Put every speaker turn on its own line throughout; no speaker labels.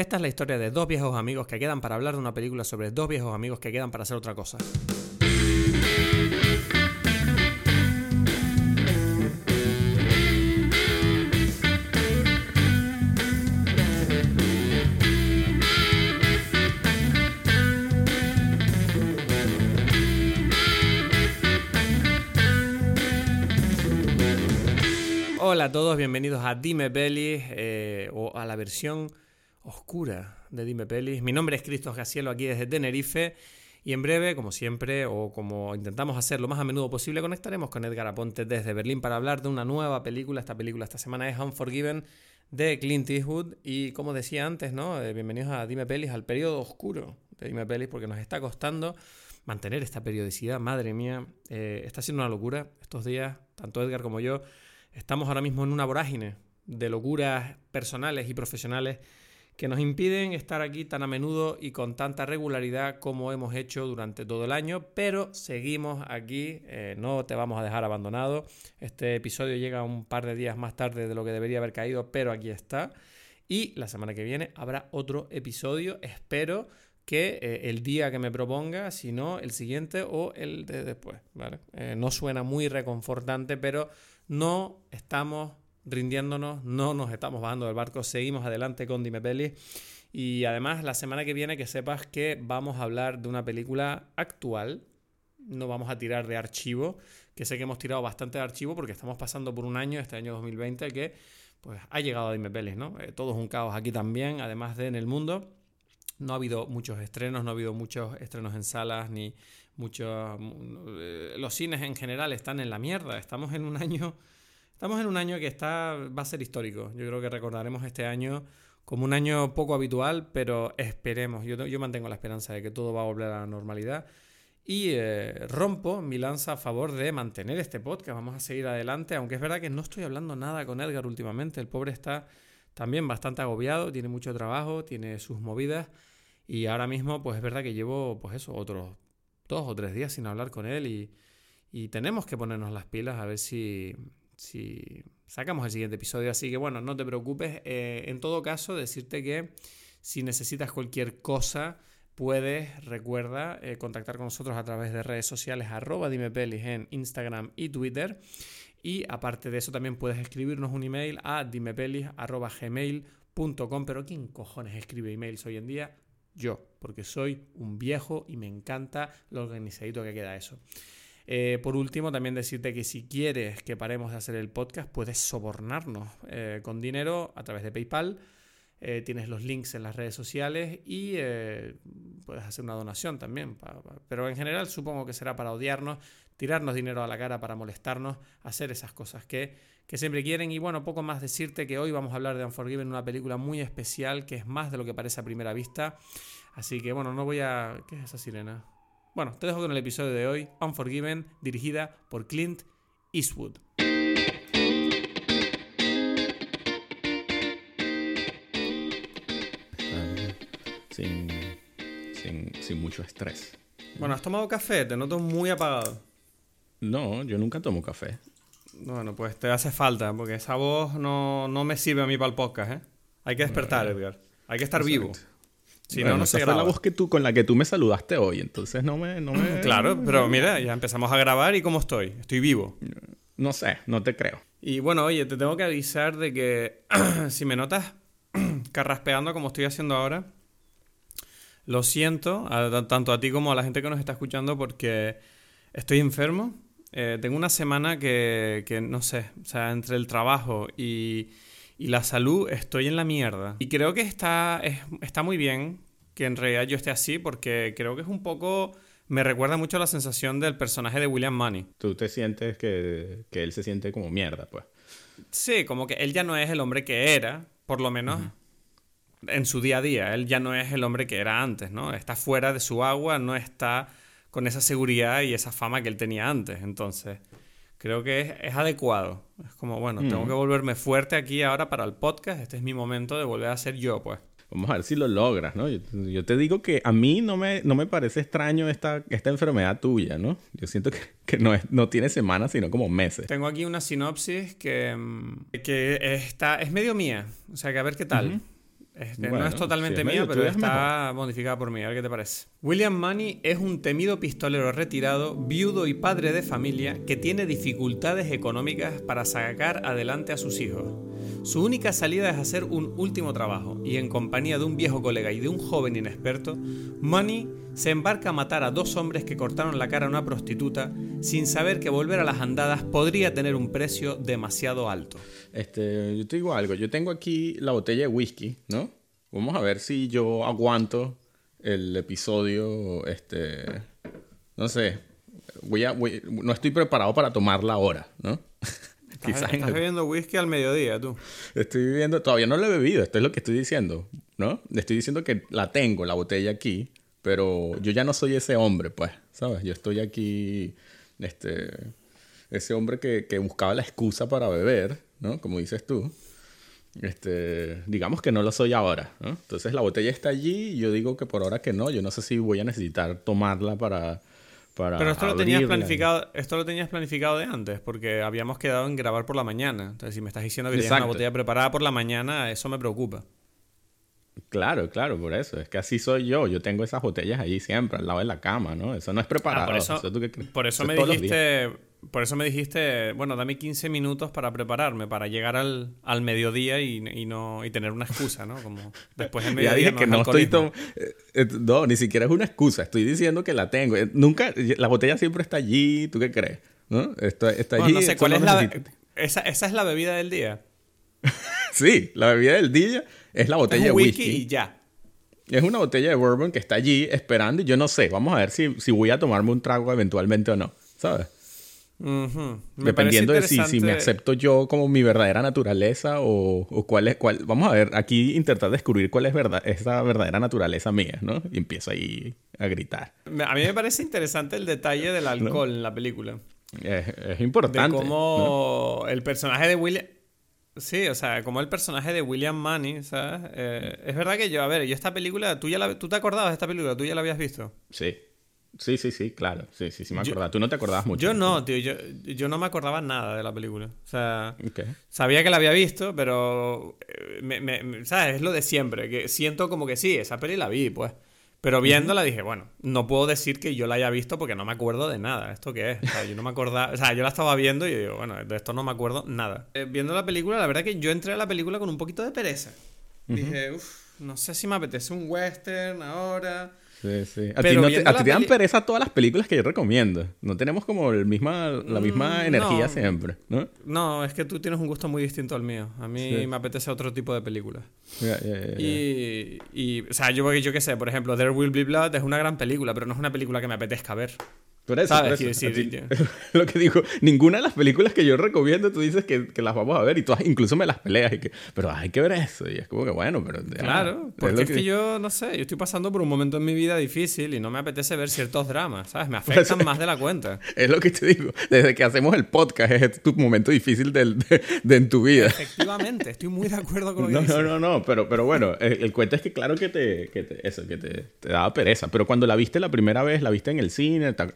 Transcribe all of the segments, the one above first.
Esta es la historia de dos viejos amigos que quedan para hablar de una película sobre dos viejos amigos que quedan para hacer otra cosa. Hola a todos, bienvenidos a Dime Pelis eh, o a la versión oscura de Dime Pelis. Mi nombre es Cristos Gacielo aquí desde Tenerife y en breve, como siempre, o como intentamos hacer lo más a menudo posible, conectaremos con Edgar Aponte desde Berlín para hablar de una nueva película. Esta película esta semana es Unforgiven de Clint Eastwood y como decía antes, ¿no? Eh, bienvenidos a Dime Pelis, al periodo oscuro de Dime Pelis porque nos está costando mantener esta periodicidad. Madre mía, eh, está siendo una locura estos días, tanto Edgar como yo Estamos ahora mismo en una vorágine de locuras personales y profesionales que nos impiden estar aquí tan a menudo y con tanta regularidad como hemos hecho durante todo el año, pero seguimos aquí, eh, no te vamos a dejar abandonado. Este episodio llega un par de días más tarde de lo que debería haber caído, pero aquí está. Y la semana que viene habrá otro episodio, espero que eh, el día que me proponga, si no el siguiente o el de después. Eh, no suena muy reconfortante, pero no estamos rindiéndonos, no nos estamos bajando del barco, seguimos adelante con Dime Peli. Y además, la semana que viene que sepas que vamos a hablar de una película actual. No vamos a tirar de archivo, que sé que hemos tirado bastante de archivo porque estamos pasando por un año, este año 2020, que pues ha llegado a Dime Pelis, ¿no? Eh, todo es un caos aquí también, además de en el mundo. No ha habido muchos estrenos, no ha habido muchos estrenos en salas, ni muchos... Eh, los cines en general están en la mierda. Estamos en un año... Estamos en un año que está, va a ser histórico. Yo creo que recordaremos este año como un año poco habitual, pero esperemos. Yo, mantengo la esperanza de que todo va a volver a la normalidad. Y eh, rompo mi lanza a favor de mantener este podcast. Vamos a seguir adelante, aunque es verdad que no estoy hablando nada con Edgar últimamente. El pobre está también bastante agobiado, tiene mucho trabajo, tiene sus movidas. Y ahora mismo, pues es verdad que llevo, pues eso, otros dos o tres días sin hablar con él y, tenemos que ponernos las pilas a ver si, si, sacamos el siguiente episodio. Así que bueno, no te preocupes. Eh, en todo caso, decirte que si necesitas cualquier cosa, puedes, recuerda, eh, contactar con nosotros a través de redes sociales arroba dimepelis en Instagram y Twitter. Y aparte de eso, también puedes escribirnos un email a dimepelis.gmail.com. Pero ¿quién cojones escribe emails hoy en día? yo, porque soy un viejo y me encanta lo organizadito que queda eso. Eh, por último, también decirte que si quieres que paremos de hacer el podcast, puedes sobornarnos eh, con dinero a través de PayPal. Eh, tienes los links en las redes sociales y puedes hacer una donación también. pero en general supongo que será para odiarnos, tirarnos dinero a la cara para molestarnos, hacer esas cosas que, que siempre quieren. Y bueno, poco más decirte que hoy vamos a hablar de Unforgiven, una película muy especial que es más de lo que parece a primera vista. Así que bueno, no voy a... ¿Qué es esa sirena? Bueno, te dejo con el episodio de hoy, Unforgiven, dirigida por Clint Eastwood.
Sin, sin, sin mucho estrés.
Bueno, ¿has tomado café? Te noto muy apagado.
No, yo nunca tomo café.
Bueno, pues te hace falta, porque esa voz no, me sirve a mí para el podcast, ¿eh? Hay que despertar, Edgar. Hay que estar vivo.
Si no, no se graba. la voz que tú, con la que tú me saludaste hoy, entonces no me... No me...
claro, pero mira, ya empezamos a grabar y ¿cómo estoy? Estoy vivo.
No sé, no te creo.
Y bueno, oye, te tengo que avisar de que si me notas carraspeando como estoy haciendo ahora, lo siento, tanto a ti como a la gente que nos está escuchando, porque estoy enfermo eh, tengo una semana que, que, no sé, o sea, entre el trabajo y, y, la salud estoy en la mierda. Y creo que está, está muy bien que en realidad yo esté así porque creo que es un poco... Me recuerda mucho a la sensación del personaje de William Money.
Tú te sientes que, que él se siente como mierda, pues.
Sí, como que él ya no es el hombre que era, por lo menos en su día a día. Él ya no es el hombre que era antes, ¿no? Está fuera de su agua, no está con esa seguridad y esa fama que él tenía antes. Entonces, creo que es, adecuado. Es como, bueno, tengo que volverme fuerte aquí ahora para el podcast. Este es mi momento de volver a ser yo, pues.
Vamos a ver si lo logras, ¿no? Yo, te digo que a mí no me, no me parece extraño esta, esta enfermedad tuya, ¿no? Yo siento que, que no, es, no tiene semanas, sino como meses.
Tengo aquí una sinopsis que, que está, es medio mía. O sea, que a ver qué tal. Este, no es totalmente
si es
mía, pero está modificada por mí. A ver qué te parece. William Money es un temido pistolero retirado, viudo y padre de familia que tiene dificultades económicas para sacar adelante a sus hijos. Su única salida es hacer un último trabajo y en compañía de un viejo colega y de un joven inexperto, Money se embarca a matar a dos hombres que cortaron la cara a una prostituta sin saber que volver a las andadas podría tener un precio demasiado alto.
Este, yo te digo algo. Yo tengo aquí la botella de whisky, ¿no? Vamos a ver si yo aguanto el episodio. Este. No sé. Voy a, voy- no estoy preparado para tomarla ahora, ¿no?
Estás,
Quizás
bebiendo whisky al mediodía, tú.
Estoy viviendo, todavía no la he bebido, esto es lo que estoy diciendo, ¿no? Estoy diciendo que la tengo, la botella aquí, pero yo ya no soy ese hombre, pues, ¿sabes? Yo estoy aquí, este, ese hombre que, que buscaba la excusa para beber, ¿no? Como dices tú. Este, digamos que no lo soy ahora, ¿no? Entonces la botella está allí y yo digo que por ahora que no, yo no sé si voy a necesitar tomarla para... para
Pero esto lo tenías planificado, esto lo tenías planificado de antes, porque habíamos quedado en grabar por la mañana. Entonces, si me estás diciendo que tienes una botella preparada por la mañana, eso me preocupa.
Claro, claro, por eso. Es que así soy yo. Yo tengo esas botellas ahí siempre, al lado de la cama, ¿no? Eso no es preparado.
Ah, por eso,
¿tú qué crees?
por eso
es
me dijiste, por eso me dijiste, bueno, dame 15 minutos para prepararme, para llegar al, al mediodía y, y no y tener una excusa, ¿no? Como después del
Ya
mediodía
dije
no
que
es
no estoy
alcoholismo.
tom- eh, eh, No, ni siquiera es una excusa. Estoy diciendo que la tengo. Eh, Nunca... La botella siempre está allí. ¿Tú qué crees? ¿No? Está, está
Bueno,
allí.
no sé, ¿cuál es la esa, esa es la bebida del día.
Sí, la bebida del día es la
Es
botella de
un whisky,
whisky.
y ya.
Es una botella de bourbon que está allí esperando y yo no sé. Vamos a ver si, si voy a tomarme un trago eventualmente o no. ¿Sabes?
Me
Dependiendo de si, si me acepto yo como mi verdadera naturaleza o, o cuál es cuál. Vamos a ver, aquí intentar descubrir cuál es verdad, esa verdadera naturaleza mía, ¿no? Y empiezo ahí a gritar.
A mí me parece interesante el detalle del alcohol en la película.
Es, es
De
importante. ¿no?
cómo el personaje de William... Sí, o sea, como el personaje de William Money, ¿sabes? Eh, es verdad que yo, a ver, yo esta película, ¿tú, ya la, ¿tú te acordabas de esta película? ¿Tú ya la habías visto?
Sí. Sí, sí, sí, claro. Sí, sí, sí me
Yo-
acordaba. Tú no te acordabas mucho.
Yo no, tío, yo, yo no me acordaba nada de la película. O sea,
Ok.
sabía que la había visto, pero, eh, me- me- me- ¿sabes? Es lo de siempre, que siento como que sí, esa peli la vi, pues. Pero viéndola dije, bueno, no puedo decir que yo la haya visto porque no me acuerdo de nada. ¿Esto qué es? O sea, yo no me acordaba. O sea, yo la estaba viendo y digo, bueno, de esto no me acuerdo nada. Eh, viendo la película, la verdad que yo entré a la película con un poquito de pereza. Dije, uff, no sé si me apetece un western ahora.
Sí, sí. A ti, no te,
viendo
a
la
ti te dan pereza todas las películas que yo recomiendo. No tenemos como el misma, la misma
Mm,
energía
no.
siempre, ¿no?
No, es que tú tienes un gusto muy distinto al mío. A mí
Sí.
me apetece otro tipo de películas. Y, y, o sea, yo, yo qué sé, por ejemplo, There Will Be Blood es una gran película, pero no es una película que me apetezca ver. ¿Sabes?
ti-
decir,
lo que digo, ninguna de las películas que yo recomiendo, tú dices que, que las vamos a ver y tú incluso me las peleas y que, pero hay que ver eso. Y es como que bueno, pero. ya,
Claro,
es
porque
lo
es que... yo, no sé, yo estoy pasando por un momento en mi vida difícil y no me apetece ver ciertos dramas, ¿sabes? Me afectan más de la cuenta.
Es lo que te digo. Desde que hacemos el podcast, es tu momento difícil del- de, de en tu vida.
Efectivamente, estoy muy de acuerdo con lo que
No,
dices.
no, no, no, pero, pero bueno, el, el cuento es que claro que te, que te- eso, que te, te daba pereza, pero cuando la viste la primera vez, la viste en el cine, ¿te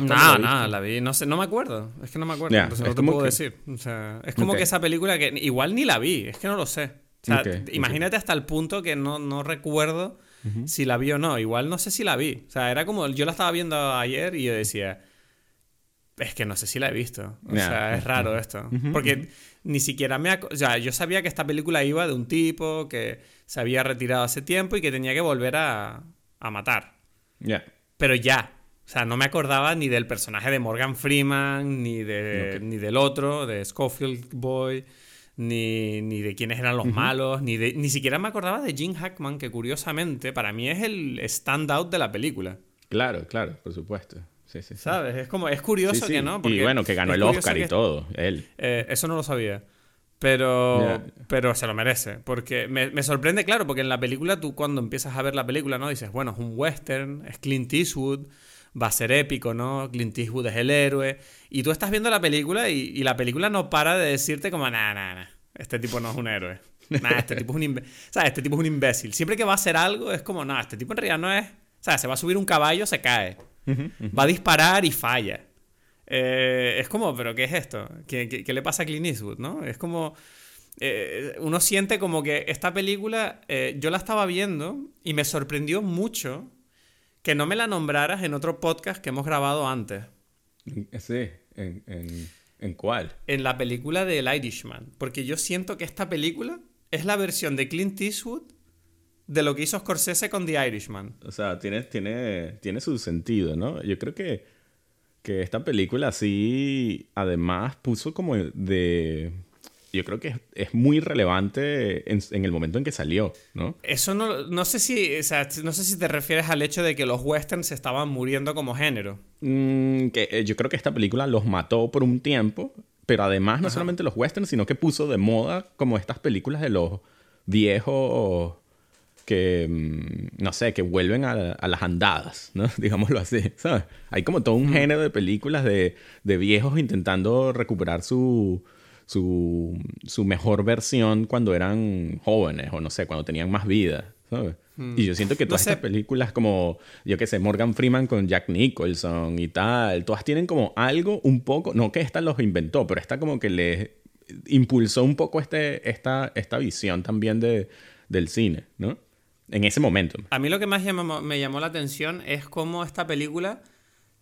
No,
viste?
no, la vi, no sé, no me acuerdo, es que no me acuerdo, entonces
es
no te
como
puedo
que-
decir. O sea, es como que esa película que igual ni la vi, es que no lo sé. O sea, imagínate hasta el punto que no, no recuerdo si la vi o no. Igual no sé si la vi. O sea, era como, yo la estaba viendo ayer y yo decía, es que no sé si la he visto. O sea, es raro esto. Porque ni siquiera me... O sea, yo sabía que esta película iba de un tipo que se había retirado hace tiempo y que tenía que volver a, a matar.
Ya.
Pero ya. O sea, no me acordaba ni del personaje de Morgan Freeman, ni, de, ni del otro, de Schofield Boy, ni, ni de quiénes eran los malos, ni, de, ni siquiera me acordaba de Jim Hackman, que curiosamente para mí es el standout de la película.
Claro, claro, por supuesto. Sí, sí, sí.
¿Sabes? Es como, es curioso que no.
y bueno, que ganó el Oscar y
que-
todo, él.
eh, eso no lo sabía. Pero, pero se lo merece. Porque me, me sorprende, claro, porque en la película tú cuando empiezas a ver la película, ¿no? Dices, bueno, es un western, es Clint Eastwood, va a ser épico, ¿no? Clint Eastwood es el héroe. Y tú estás viendo la película y, y la película no para de decirte como, nah, nah, nah, este tipo no es un héroe. Nah, este tipo es un imbécil. ¿Sabes? Este tipo es un imbécil. Siempre que va a hacer algo es como, no, este tipo en realidad no es... O sea, se va a subir un caballo, se cae. Va a disparar y falla. Eh, es como, ¿pero qué es esto? ¿Qué, qué, qué le pasa a Clint Eastwood, no? Es como... eh, uno siente como que esta película, eh, yo la estaba viendo y me sorprendió mucho que no me la nombraras en otro podcast que hemos grabado antes.
Sí, ¿en, en, en cuál?
En la película de El Irishman. Porque yo siento que esta película es la versión de Clint Eastwood de lo que hizo Scorsese con The Irishman.
O sea, tiene, tiene, tiene su sentido, ¿no? Yo creo que, que esta película sí, además, puso como de... Yo creo que es, es muy relevante en, en, el momento en que salió, ¿no?
Eso no, no sé si, o sea, no sé si te refieres al hecho de que los westerns estaban muriendo como género.
Mm, que eh, yo creo que esta película los mató por un tiempo, pero además no Ajá. solamente los westerns, sino que puso de moda como estas películas de los viejos que, mm, no sé, que vuelven a, a, las andadas, ¿no? Digámoslo así, ¿sabes? Hay como todo un género de películas de, de viejos intentando recuperar su, su, su, mejor versión cuando eran jóvenes o no sé, cuando tenían más vida, ¿sabes? Mm. Y yo siento que todas no estas películas como, yo qué sé, Morgan Freeman con Jack Nicholson y tal, todas tienen como algo un poco, no que esta los inventó, pero esta como que les impulsó un poco este, esta, esta visión también de, del cine, ¿no? en ese momento.
A mí lo que más llamó, me llamó la atención es cómo esta película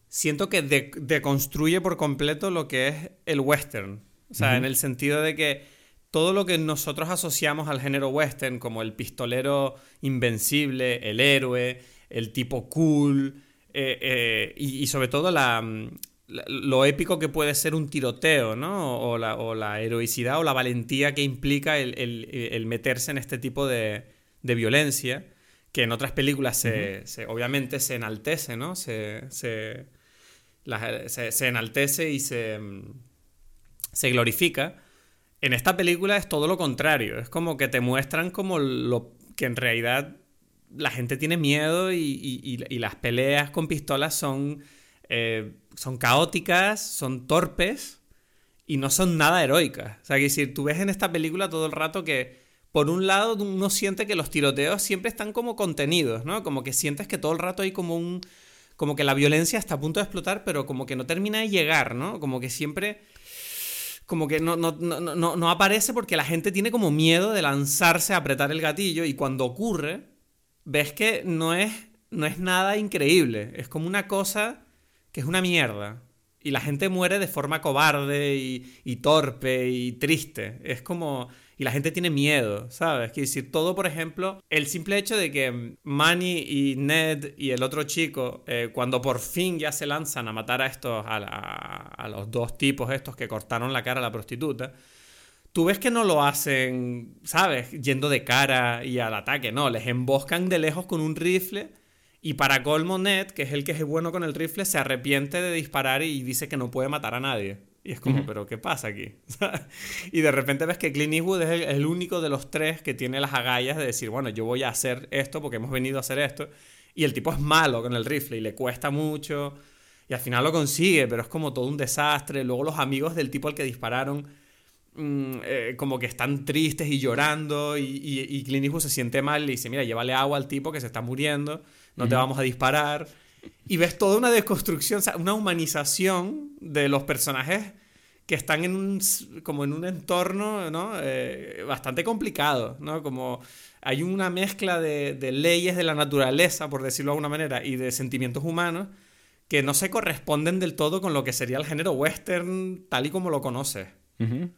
siento que de, deconstruye por completo lo que es el western. O sea, uh -huh. en el sentido de que todo lo que nosotros asociamos al género western, como el pistolero invencible, el héroe, el tipo cool, eh, eh, y, y, sobre todo la, la, lo épico que puede ser un tiroteo, ¿no? O la, o la heroicidad o la valentía que implica el, el, el meterse en este tipo de, de violencia, que en otras películas se, uh -huh. se obviamente se enaltece, ¿no? Se, se, se, se enaltece y se, se, glorifica. En esta película es todo lo contrario. Es como que te muestran como lo que en realidad la gente tiene miedo y, y, las peleas con pistolas son, eh, son caóticas, son torpes y no son nada heroicas. O sea, que decir, tú ves en esta película todo el rato que por un lado uno siente que los tiroteos siempre están como contenidos, ¿no? Como que sientes que todo el rato hay como un... como que la violencia está a punto de explotar, pero como que no termina de llegar, ¿no? Como que siempre... como que no, no, no, no, aparece porque la gente tiene como miedo de lanzarse a apretar el gatillo y cuando ocurre, ves que no es, no es nada increíble, es como una cosa que es una mierda. Y la gente muere de forma cobarde y, y torpe y triste. Es como y la gente tiene miedo, ¿sabes? Quiero decir, todo, por ejemplo, el simple hecho de que Manny y Ned y el otro chico, eh, cuando por fin ya se lanzan a matar a estos, a, a, los dos tipos estos que cortaron la cara a la prostituta, tú ves que no lo hacen, ¿sabes? Yendo de cara y al ataque, no, les emboscan de lejos con un rifle. Y para colmo, Ned, que es el que es bueno con el rifle, se arrepiente de disparar y dice que no puede matar a nadie. Y es como, uh -huh. ¿pero qué pasa aquí? y de repente ves que Clint Eastwood es el, el, único de los tres que tiene las agallas de decir, bueno, yo voy a hacer esto porque hemos venido a hacer esto. Y el tipo es malo con el rifle y le cuesta mucho. Y al final lo consigue, pero es como todo un desastre. Luego los amigos del tipo al que dispararon, mmm, eh, como que están tristes y llorando. Y, y, y, Clint Eastwood se siente mal y le dice, mira, llévale agua al tipo que se está muriendo, no uh -huh. te vamos a disparar. Y ves toda una desconstrucción, o sea, una humanización de los personajes que están en un, como en un entorno ¿no? Eh, bastante complicado, ¿no? Como hay una mezcla de, de, leyes de la naturaleza, por decirlo de alguna manera, y de sentimientos humanos que no se corresponden del todo con lo que sería el género western tal y como lo conoces. Uh -huh.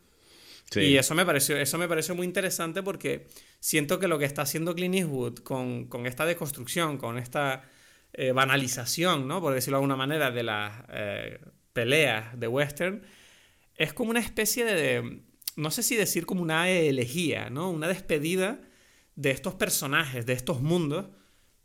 sí. Y eso me, pareció, eso me pareció muy interesante porque siento que lo que está haciendo Clint Eastwood con, con esta deconstrucción, con esta eh, banalización, ¿no? por decirlo de alguna manera, de las eh, peleas de western, es como una especie de, no sé si decir como una elegía, ¿no? Una despedida de estos personajes, de estos mundos,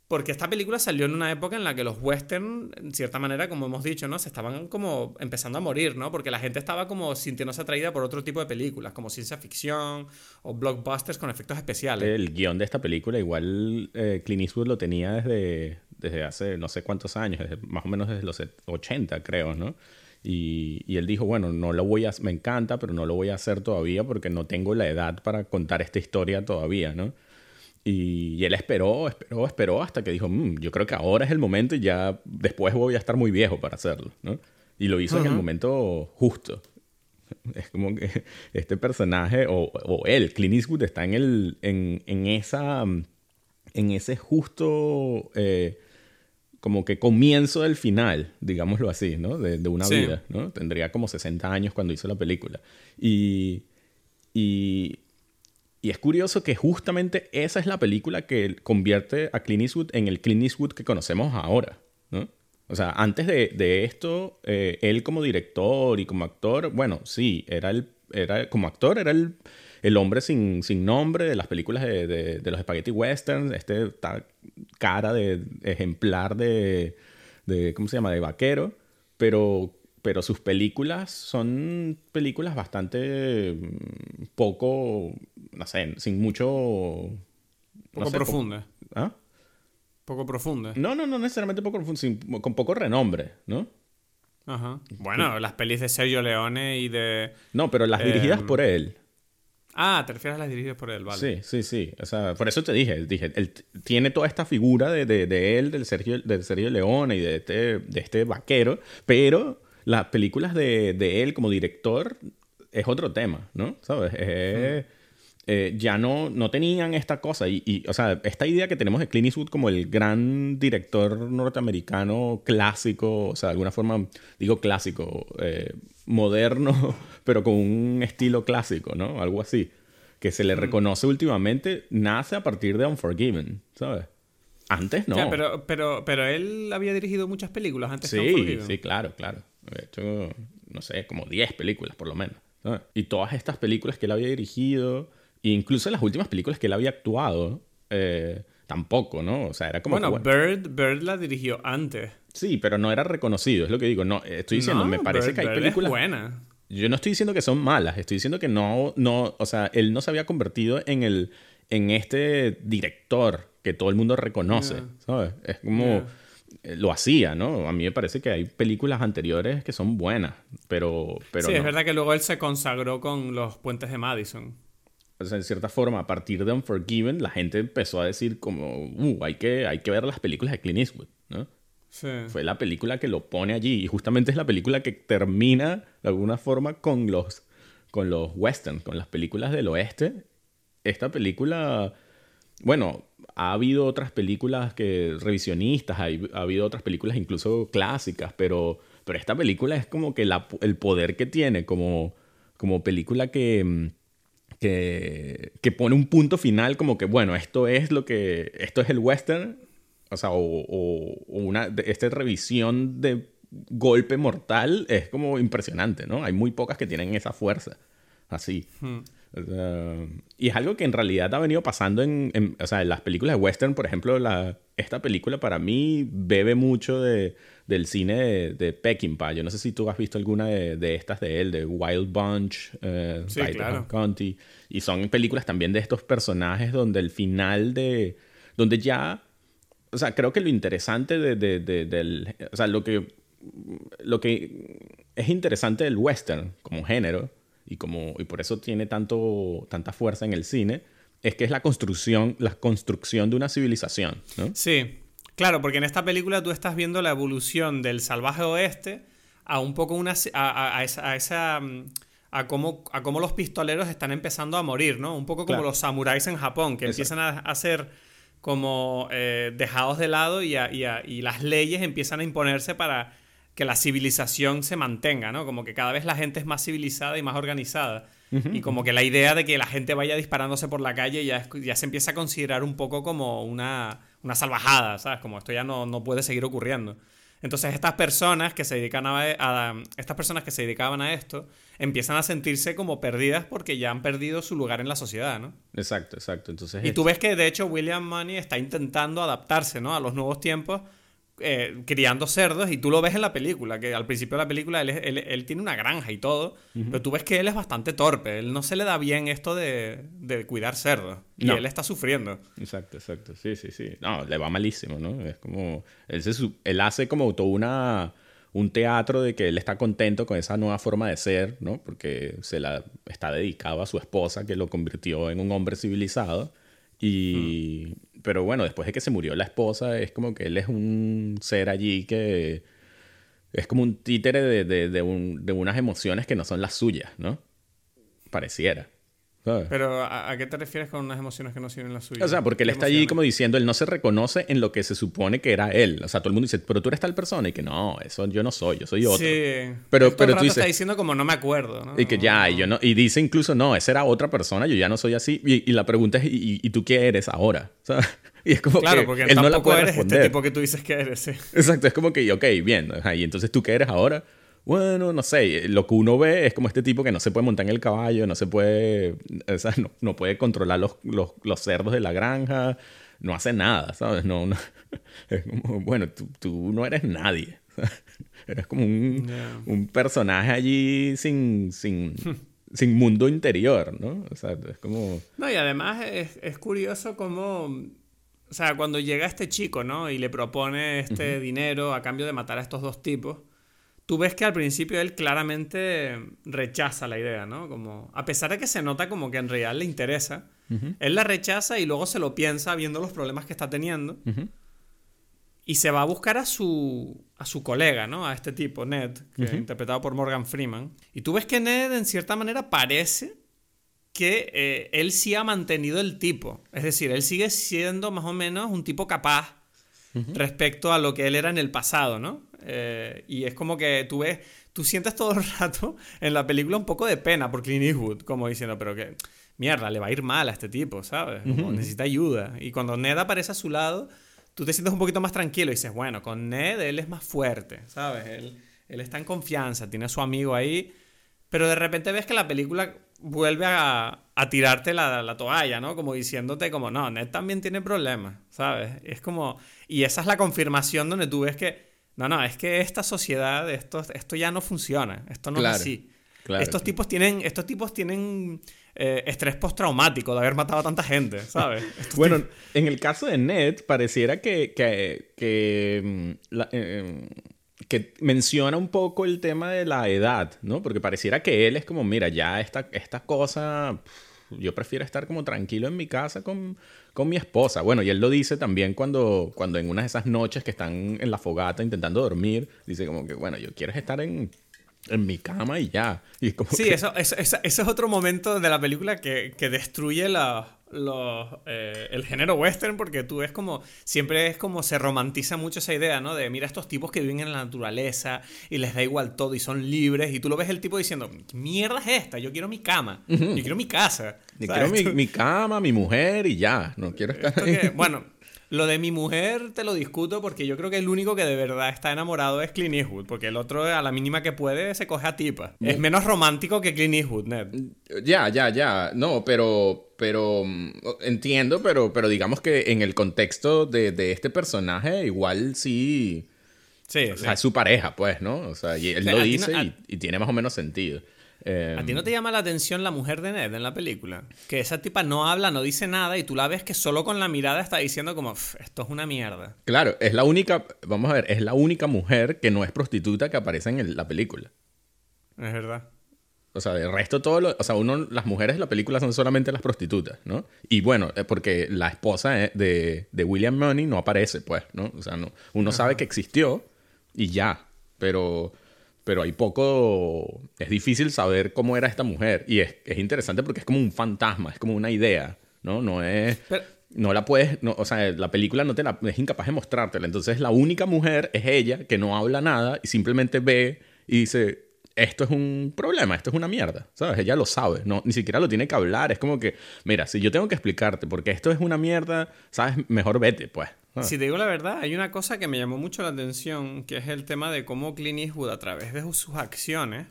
porque esta película salió en una época en la que los western, en cierta manera, como hemos dicho, ¿no? Se estaban como empezando a morir, ¿no? Porque la gente estaba como sintiéndose atraída por otro tipo de películas, como ciencia ficción o blockbusters con efectos especiales.
El guion de esta película igual eh, Clint Eastwood lo tenía desde, desde hace no sé cuántos años, desde, más o menos desde los 80, creo, ¿no? Y, y, él dijo, bueno, no lo voy a, me encanta, pero no lo voy a hacer todavía porque no tengo la edad para contar esta historia todavía, ¿no? Y, y él esperó, esperó, esperó hasta que dijo, mmm, yo creo que ahora es el momento y ya después voy a estar muy viejo para hacerlo, ¿no? Y lo hizo uh -huh. en el momento justo. Es como que este personaje, o, o él, Clint Eastwood, está en, el, en, en esa, en ese justo, eh, como que comienzo del final, digámoslo así, ¿no? De, de una
Sí.
vida, ¿no? Tendría como 60 años cuando hizo la película. Y, y, y es curioso que justamente esa es la película que convierte a Clint Eastwood en el Clint Eastwood que conocemos ahora, ¿no? O sea, antes de, de esto, eh, él como director y como actor, bueno, sí, era el, era, como actor era el, el hombre sin, sin nombre de las películas de, de, de los spaghetti westerns, este ta- cara de ejemplar de, de, ¿cómo se llama?, de vaquero, pero, pero sus películas son películas bastante mm, poco, no sé, sin mucho... no
Poco
sé,
profunda.
po- ¿Ah?
Poco profunda.
No, no, no necesariamente poco, sin- con poco renombre, ¿no?
Ajá. Bueno, las pelis de Sergio Leone y de.
No, pero las dirigidas
Em,
por él.
Ah, te refieres a las dirigidas por él, vale.
Sí, sí, sí. O sea, por eso te dije, dije, él tiene toda esta figura de, de, de él, del Sergio, del Sergio Leone y de este, de este vaquero, pero las películas de, de él como director es otro tema, ¿no? ¿Sabes? Eh, ya no, no tenían esta cosa. Y, y, o sea, esta idea que tenemos de Clint Eastwood como el gran director norteamericano clásico, o sea, de alguna forma, digo clásico, eh, moderno, pero con un estilo clásico, ¿no? Algo así. Que se le reconoce últimamente, nace a partir de Unforgiven, ¿sabes? Antes no.
O sea, pero, pero, pero él había dirigido muchas películas antes que
Sí,
Unforgiven.
sí, claro, claro. De hecho, no sé, como 10 películas por lo menos. ¿sabes? Y todas estas películas que él había dirigido, e incluso las últimas películas que él había actuado, eh, tampoco, ¿no? O sea, era como...
Bueno, Bird, Bird la dirigió antes.
sí, pero no era reconocido, es lo que digo. No, estoy diciendo,
No,
me parece
Bird-
que hay
Bird es
películas...
buena.
Yo no estoy diciendo que son malas, estoy diciendo que no, no, o sea, él no se había convertido en el, en este director que todo el mundo reconoce,
Yeah.
¿sabes? Es como, eh, lo hacía, ¿no? A mí me parece que hay películas anteriores que son buenas, pero, pero
sí,
no.
es verdad que luego él se consagró con los puentes de Madison.
O sea, en cierta forma, a partir de Unforgiven, la gente empezó a decir como, uh, hay que, hay que ver las películas de Clint Eastwood, ¿no?
Sí.
Fue la película que lo pone allí y justamente es la película que termina de alguna forma con los con los westerns, con las películas del oeste. Esta película, bueno, ha habido otras películas que revisionistas, hay- ha, habido otras películas incluso clásicas, pero pero esta película es como que la- el poder que tiene como como película que mm, que, que pone un punto final como que, bueno, esto es lo que, esto es el western, o sea, o, o- o una, esta revisión de golpe mortal es como impresionante, ¿no? Hay muy pocas que tienen esa fuerza, así. O sea, y es algo que en realidad ha venido pasando en, en- o sea, en las películas de western, por ejemplo, la, esta película para mí bebe mucho de, del cine de, de Peckinpah. Yo no sé si tú has visto alguna de, de estas de él, de Wild Bunch, eh,
Sí,
Idaho
claro.
County. Y son películas también de estos personajes donde el final de... donde ya... O sea, creo que lo interesante de, de- de- del... O sea, lo que, lo que es interesante del western como género y, como, y por eso tiene tanto, tanta fuerza en el cine es que es la construcción, la construcción de una civilización, ¿no?
Sí, claro, porque en esta película tú estás viendo la evolución del salvaje oeste a un poco una a, a- a esa, a esa, mm, a cómo a cómo los pistoleros están empezando a morir, ¿no? Un poco como
Claro.
los samuráis en Japón que
Exacto.
empiezan a, a ser como eh, dejados de lado y, a- y a- y las leyes empiezan a imponerse para que la civilización se mantenga, ¿no? Como que cada vez la gente es más civilizada y más organizada. Y como que la idea de que la gente vaya disparándose por la calle ya, es- ya se empieza a considerar un poco como una, una salvajada, ¿sabes? Como esto ya no, no puede seguir ocurriendo. Entonces estas personas que se dedican a, a- estas personas que se dedicaban a esto empiezan a sentirse como perdidas porque ya han perdido su lugar en la sociedad, ¿no?
Exacto, exacto. Entonces,
Y tú ves que de hecho William Money está intentando adaptarse ¿no? a los nuevos tiempos, eh, criando cerdos, y tú lo ves en la película, que al principio de la película él, es- él- él tiene una granja y todo, pero tú ves que él es bastante torpe, él no se le da bien esto de, de cuidar cerdos, y
No.
él está sufriendo.
Exacto, exacto. Sí, sí, sí. No, le va malísimo, ¿no? Es como. Él, se él hace como todo una, un teatro de que él está contento con esa nueva forma de ser, ¿no? Porque se la está dedicado a su esposa, que lo convirtió en un hombre civilizado. Y. Pero bueno, después de que se murió la esposa, es como que él es un ser allí que. es como un títere de, de, de, un- de unas emociones que no son las suyas, ¿no? Pareciera. ¿Sabes?
Pero, ¿a, a qué te refieres con unas emociones que no sirven las suyas?
O sea, porque él
¿Qué
está allí como diciendo, él no se reconoce en lo que se supone que era él. O sea, todo el mundo dice, pero tú eres tal persona. Y que no, eso yo no soy, yo soy otro.
Sí.
Pero-
todo
pero tú
rato
dices-
está diciendo como no me acuerdo, ¿no?
Y que ya, y yo no, y dice incluso, no, esa era otra persona, yo ya no soy así. Y, y la pregunta es, ¿y, y tú qué eres ahora? ¿Sabes? Y es como
Claro,
que
porque
él
tampoco
no la puede
eres
responder.
este tipo que tú dices que eres, sí.
Exacto, es como que, ok, bien, y entonces tú qué eres ahora. Bueno, no sé, lo que uno ve es como este tipo que no se puede montar en el caballo, no se puede, o sea, no, no puede controlar los, los, los cerdos de la granja, no hace nada, ¿sabes? No, no- es como, bueno, tú, tú no eres nadie. Eres como un, personaje allí sin, sin, sin mundo interior, ¿no? O sea, es como...
No, y además es, es curioso cómo, o sea, cuando llega este chico, ¿no? Y le propone este dinero a cambio de matar a estos dos tipos, tú ves que al principio él claramente rechaza la idea, ¿no? Como, a pesar de que se nota como que en realidad le interesa, él la rechaza y luego se lo piensa viendo los problemas que está teniendo. Y se va a buscar a su, a su colega, ¿no? A este tipo, Ned, que interpretado por Morgan Freeman. Y tú ves que Ned, en cierta manera, parece que eh, él sí ha mantenido el tipo. Es decir, él sigue siendo más o menos un tipo capaz respecto a lo que él era en el pasado, ¿no? Eh, y es como que tú ves, tú sientes todo el rato en la película un poco de pena por Clint Eastwood, como diciendo, pero que mierda, le va a ir mal a este tipo, ¿sabes? Como necesita ayuda. Y cuando Ned aparece a su lado, tú te sientes un poquito más tranquilo y dices, bueno, con Ned él es más fuerte, ¿sabes? Él, él está en confianza, tiene a su amigo ahí, pero de repente ves que la película vuelve a, a tirarte la, la toalla, ¿no? Como diciéndote como, no, Ned también tiene problemas, ¿sabes? Es como... Y esa es la confirmación donde tú ves que, no, no, es que esta sociedad, esto, esto ya no funciona, esto no
Claro,
es así.
claro,
estos,
claro.
tipos tienen, estos tipos tienen eh, estrés postraumático de haber matado a tanta gente, ¿sabes?
Bueno, en el caso de Ned, pareciera que, que, que, mm, la- eh, que menciona un poco el tema de la edad, ¿no? Porque pareciera que él es como, mira, ya esta, esta cosa, yo prefiero estar como tranquilo en mi casa con, con mi esposa. Bueno, y él lo dice también cuando, cuando en una de esas noches que están en la fogata intentando dormir, dice como que, bueno, yo quiero estar en, en mi cama y ya. Y como
Sí,
que-
eso, eso, eso- ese es otro momento de la película que, que destruye la- los, eh, el género western porque tú ves como, siempre es como se romantiza mucho esa idea, ¿no? De mira estos tipos que viven en la naturaleza y les da igual todo y son libres y tú lo ves el tipo diciendo, ¿qué mierda es esta? Yo quiero mi cama, yo quiero mi casa.
Yo
¿sabes?
quiero mi, cama, mi mujer y ya. No quiero estar
esto que- bueno, lo de mi mujer te lo discuto porque yo creo que el único que de verdad está enamorado es Clint Eastwood, porque el otro a la mínima que puede se coge a tipa. Es menos romántico que Clint Eastwood, Ned.
Ya, ya, ya. No, pero, pero mm, entiendo, pero, pero digamos que en el contexto de, de este personaje, igual sí,
Sí,
o sea, su pareja, pues, ¿no? O sea, y él lo dice
no- a-
y, y tiene más o menos sentido. Eh,
¿A ti no te llama la atención la mujer de Ned en la película? Que esa tipa no habla, no dice nada y tú la ves que solo con la mirada está diciendo como, "Pf, esto es una mierda.
Claro, es la única, vamos a ver, es la única mujer que no es prostituta que aparece en el- la película.
Es verdad.
O sea, del resto todo lo, o sea, uno, las mujeres de la película son solamente las prostitutas, ¿no? Y bueno, eh, porque la esposa eh, de, de William Money no aparece, pues, ¿no? O sea, no, uno sabe que existió y ya, pero, pero hay poco, es difícil saber cómo era esta mujer y es, es interesante porque es como un fantasma, es como una idea, ¿no? No es...
Pero-
no la puedes, no, o sea, la película no te la, es incapaz de mostrártela. Entonces la única mujer es ella que no habla nada y simplemente ve y dice, esto es un problema, esto es una mierda, ¿sabes? Ella lo sabe, no, ni siquiera lo tiene que hablar. Es como que, mira, si yo tengo que explicarte porque esto es una mierda, ¿sabes? Mejor vete, pues. ¿Sabes?
Si te digo la verdad, hay una cosa que me llamó mucho la atención, que es el tema de cómo Clint Eastwood, a través de sus acciones,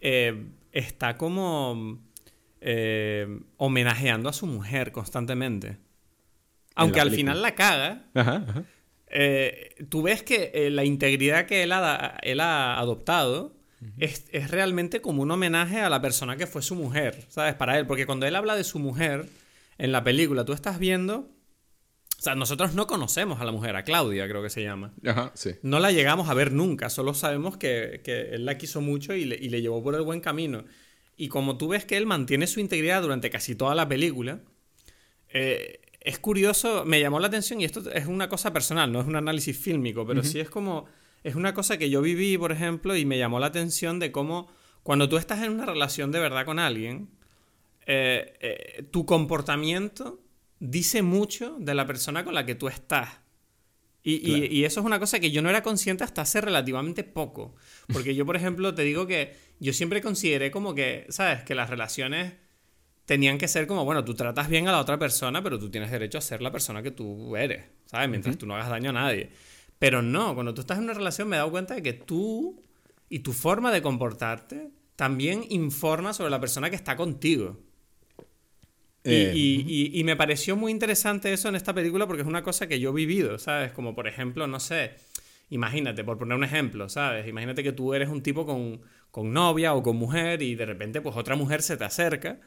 eh, está como eh, homenajeando a su mujer constantemente. Aunque al final la caga,
Ajá, ajá.
eh, tú ves que la integridad que él ha, él ha adoptado es, es realmente como un homenaje a la persona que fue su mujer, ¿sabes? Para él, porque cuando él habla de su mujer en la película, tú estás viendo... O sea, nosotros no conocemos a la mujer, a Claudia creo que se llama.
Ajá, sí.
No la llegamos a ver nunca, solo sabemos que, que él la quiso mucho y le, y le llevó por el buen camino. Y como tú ves que él mantiene su integridad durante casi toda la película, eh, es curioso, me llamó la atención y esto es una cosa personal, no es un análisis fílmico, pero sí es como es una cosa que yo viví, por ejemplo, y me llamó la atención de cómo cuando tú estás en una relación de verdad con alguien, eh, eh, tu comportamiento dice mucho de la persona con la que tú estás. Y, eso es una cosa que yo no era consciente hasta hace relativamente poco. Porque yo, por ejemplo, te digo que yo siempre consideré como que, ¿sabes? Que las relaciones tenían que ser como, bueno, tú tratas bien a la otra persona, pero tú tienes derecho a ser la persona que tú eres, ¿sabes? Mientras tú no hagas daño a nadie. Pero no, cuando tú estás en una relación me he dado cuenta de que tú y tu forma de comportarte también informa sobre la persona que está contigo. Eh, y, me pareció muy interesante eso en esta película porque es una cosa que yo he vivido, ¿sabes? Como por ejemplo, no sé, imagínate, por poner un ejemplo, ¿sabes? Imagínate que tú eres un tipo con, con novia o con mujer y de repente pues otra mujer se te acerca.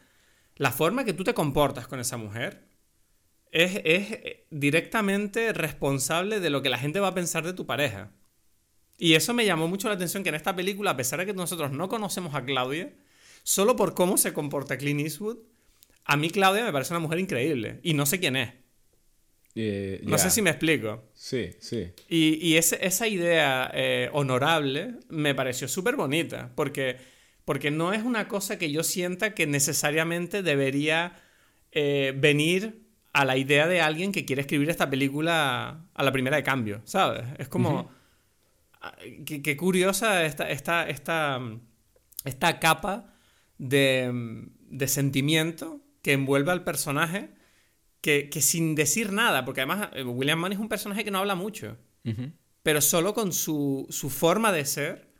La forma que tú te comportas con esa mujer es, es directamente responsable de lo que la gente va a pensar de tu pareja. Y eso me llamó mucho la atención que en esta película, a pesar de que nosotros no conocemos a Claudia, solo por cómo se comporta Clint Eastwood, a mí Claudia me parece una mujer increíble y no sé quién es. Eh, no sé si me explico.
Sí, sí.
Y, esa idea eh, honorable me pareció súper bonita, porque, porque no es una cosa que yo sienta que necesariamente debería eh, venir a la idea de alguien que quiere escribir esta película a la primera de cambio, ¿sabes? Es como... Ah, qué, curiosa esta, esta, esta, esta capa de, de sentimiento que envuelve al personaje que, sin decir nada, porque además eh, William Mann es un personaje que no habla mucho, pero solo con su, forma de ser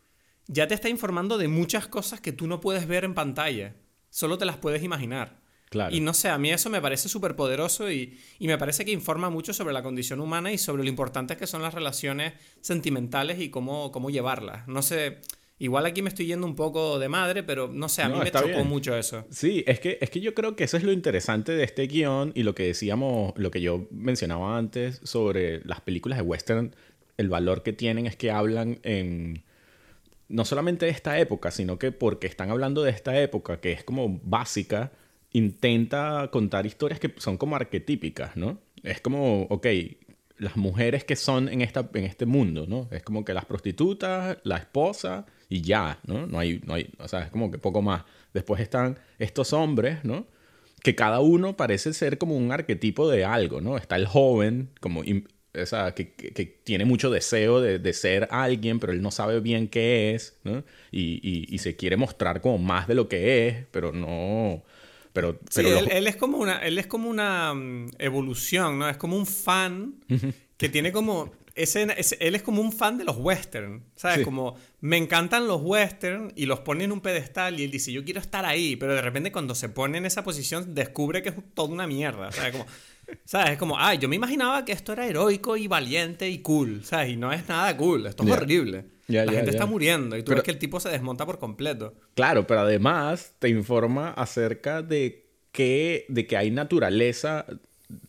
ya te está informando de muchas cosas que tú no puedes ver en pantalla, solo te las puedes imaginar. Y no sé, a mí eso me parece súper poderoso y, y, me parece que informa mucho sobre la condición humana y sobre lo importantes que son las relaciones sentimentales y cómo, cómo llevarlas. No sé, Igual aquí me estoy yendo un poco de madre, pero no sé, a mí me chocó mucho eso.
Sí, es que, es que yo creo que eso es lo interesante de este guion y lo que decíamos, lo que yo mencionaba antes sobre las películas de western, el valor que tienen es que hablan en no solamente de esta época, sino que porque están hablando de esta época, que es como básica, intenta contar historias que son como arquetípicas, ¿no? Es como, ok, las mujeres que son en, esta, en este mundo, ¿no? Es como que las prostitutas, la esposa y ya, ¿no? No hay, no hay, o sea, es como que poco más. Después están estos hombres, ¿no? Que cada uno parece ser como un arquetipo de algo, ¿no? Está el joven, como, o sea, que, que, tiene mucho deseo de, de, ser alguien, pero él no sabe bien qué es, ¿no? Y, y, y, se quiere mostrar como más de lo que es, pero no... Pero,
pero sí, él, él, es como una, él es como una mm, evolución, ¿no? Es como un fan que tiene como él es como un fan de los western, ¿sabes? Como me encantan los western y los pone en un pedestal y él dice, yo quiero estar ahí, pero de repente cuando se pone en esa posición descubre que es toda una mierda, ¿sabes? Como, ¿sabes? Es como, ay, yo me imaginaba que esto era heroico y valiente y cool, ¿sabes? Y no es nada cool, esto es horrible. la gente está muriendo y tú ves que el tipo se desmonta por completo.
Claro, pero además te informa acerca de que, de que hay naturaleza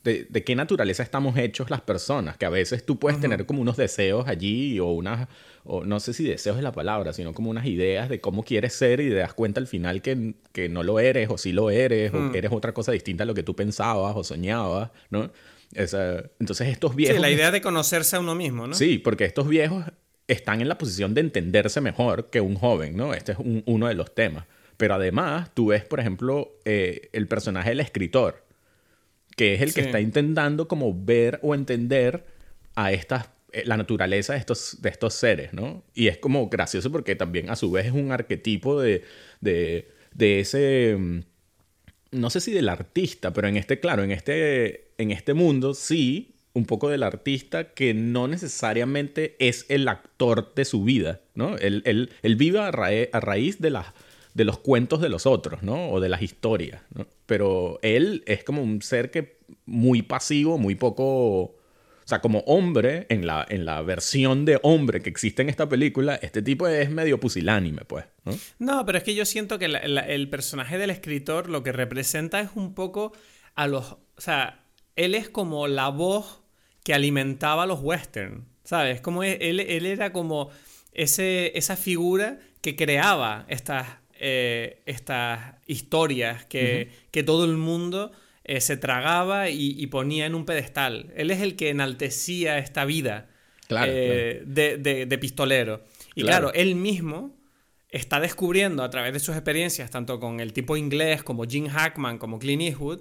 de, qué naturaleza estamos hechos las personas, que a veces tú puedes tener como unos deseos allí o unas, o no sé si deseos es la palabra, sino como unas ideas de cómo quieres ser y te das cuenta al final que, que no lo eres o sí lo eres o que eres otra cosa distinta a lo que tú pensabas o soñabas, ¿no? entonces estos viejos...
Sí, la idea de conocerse a uno mismo, ¿no?
Sí, porque estos viejos están en la posición de entenderse mejor que un joven, ¿no? Este es uno de los temas. Pero además, tú ves, por ejemplo, eh, el personaje del escritor, que es el que está intentando como ver o entender a estas eh, la naturaleza de estos, de estos seres, ¿no? Y es como gracioso porque también a su vez es un arquetipo de, de, de ese, mm, no sé si del artista, pero en este, claro, en este, en este mundo sí, un poco del artista que no necesariamente es el actor de su vida, ¿no? Él, él, él vive a, a raíz de las de los cuentos de los otros, ¿no? O de las historias, ¿no? Pero él es como un ser que muy pasivo, muy poco... O sea, como hombre, en la, en la versión de hombre que existe en esta película, este tipo es medio pusilánime, pues. No,
pero es que yo siento que el personaje del escritor lo que representa es un poco a los... O sea, él es como la voz que alimentaba los western, ¿sabes? Como él, él era como ese, esa figura que creaba estas eh, estas historias que, todo el mundo eh, se tragaba y, ponía en un pedestal. Él es el que enaltecía esta vida eh, De, pistolero. Y claro. él mismo está descubriendo a través de sus experiencias, tanto con el tipo inglés como Jim Hackman, como Clint Eastwood,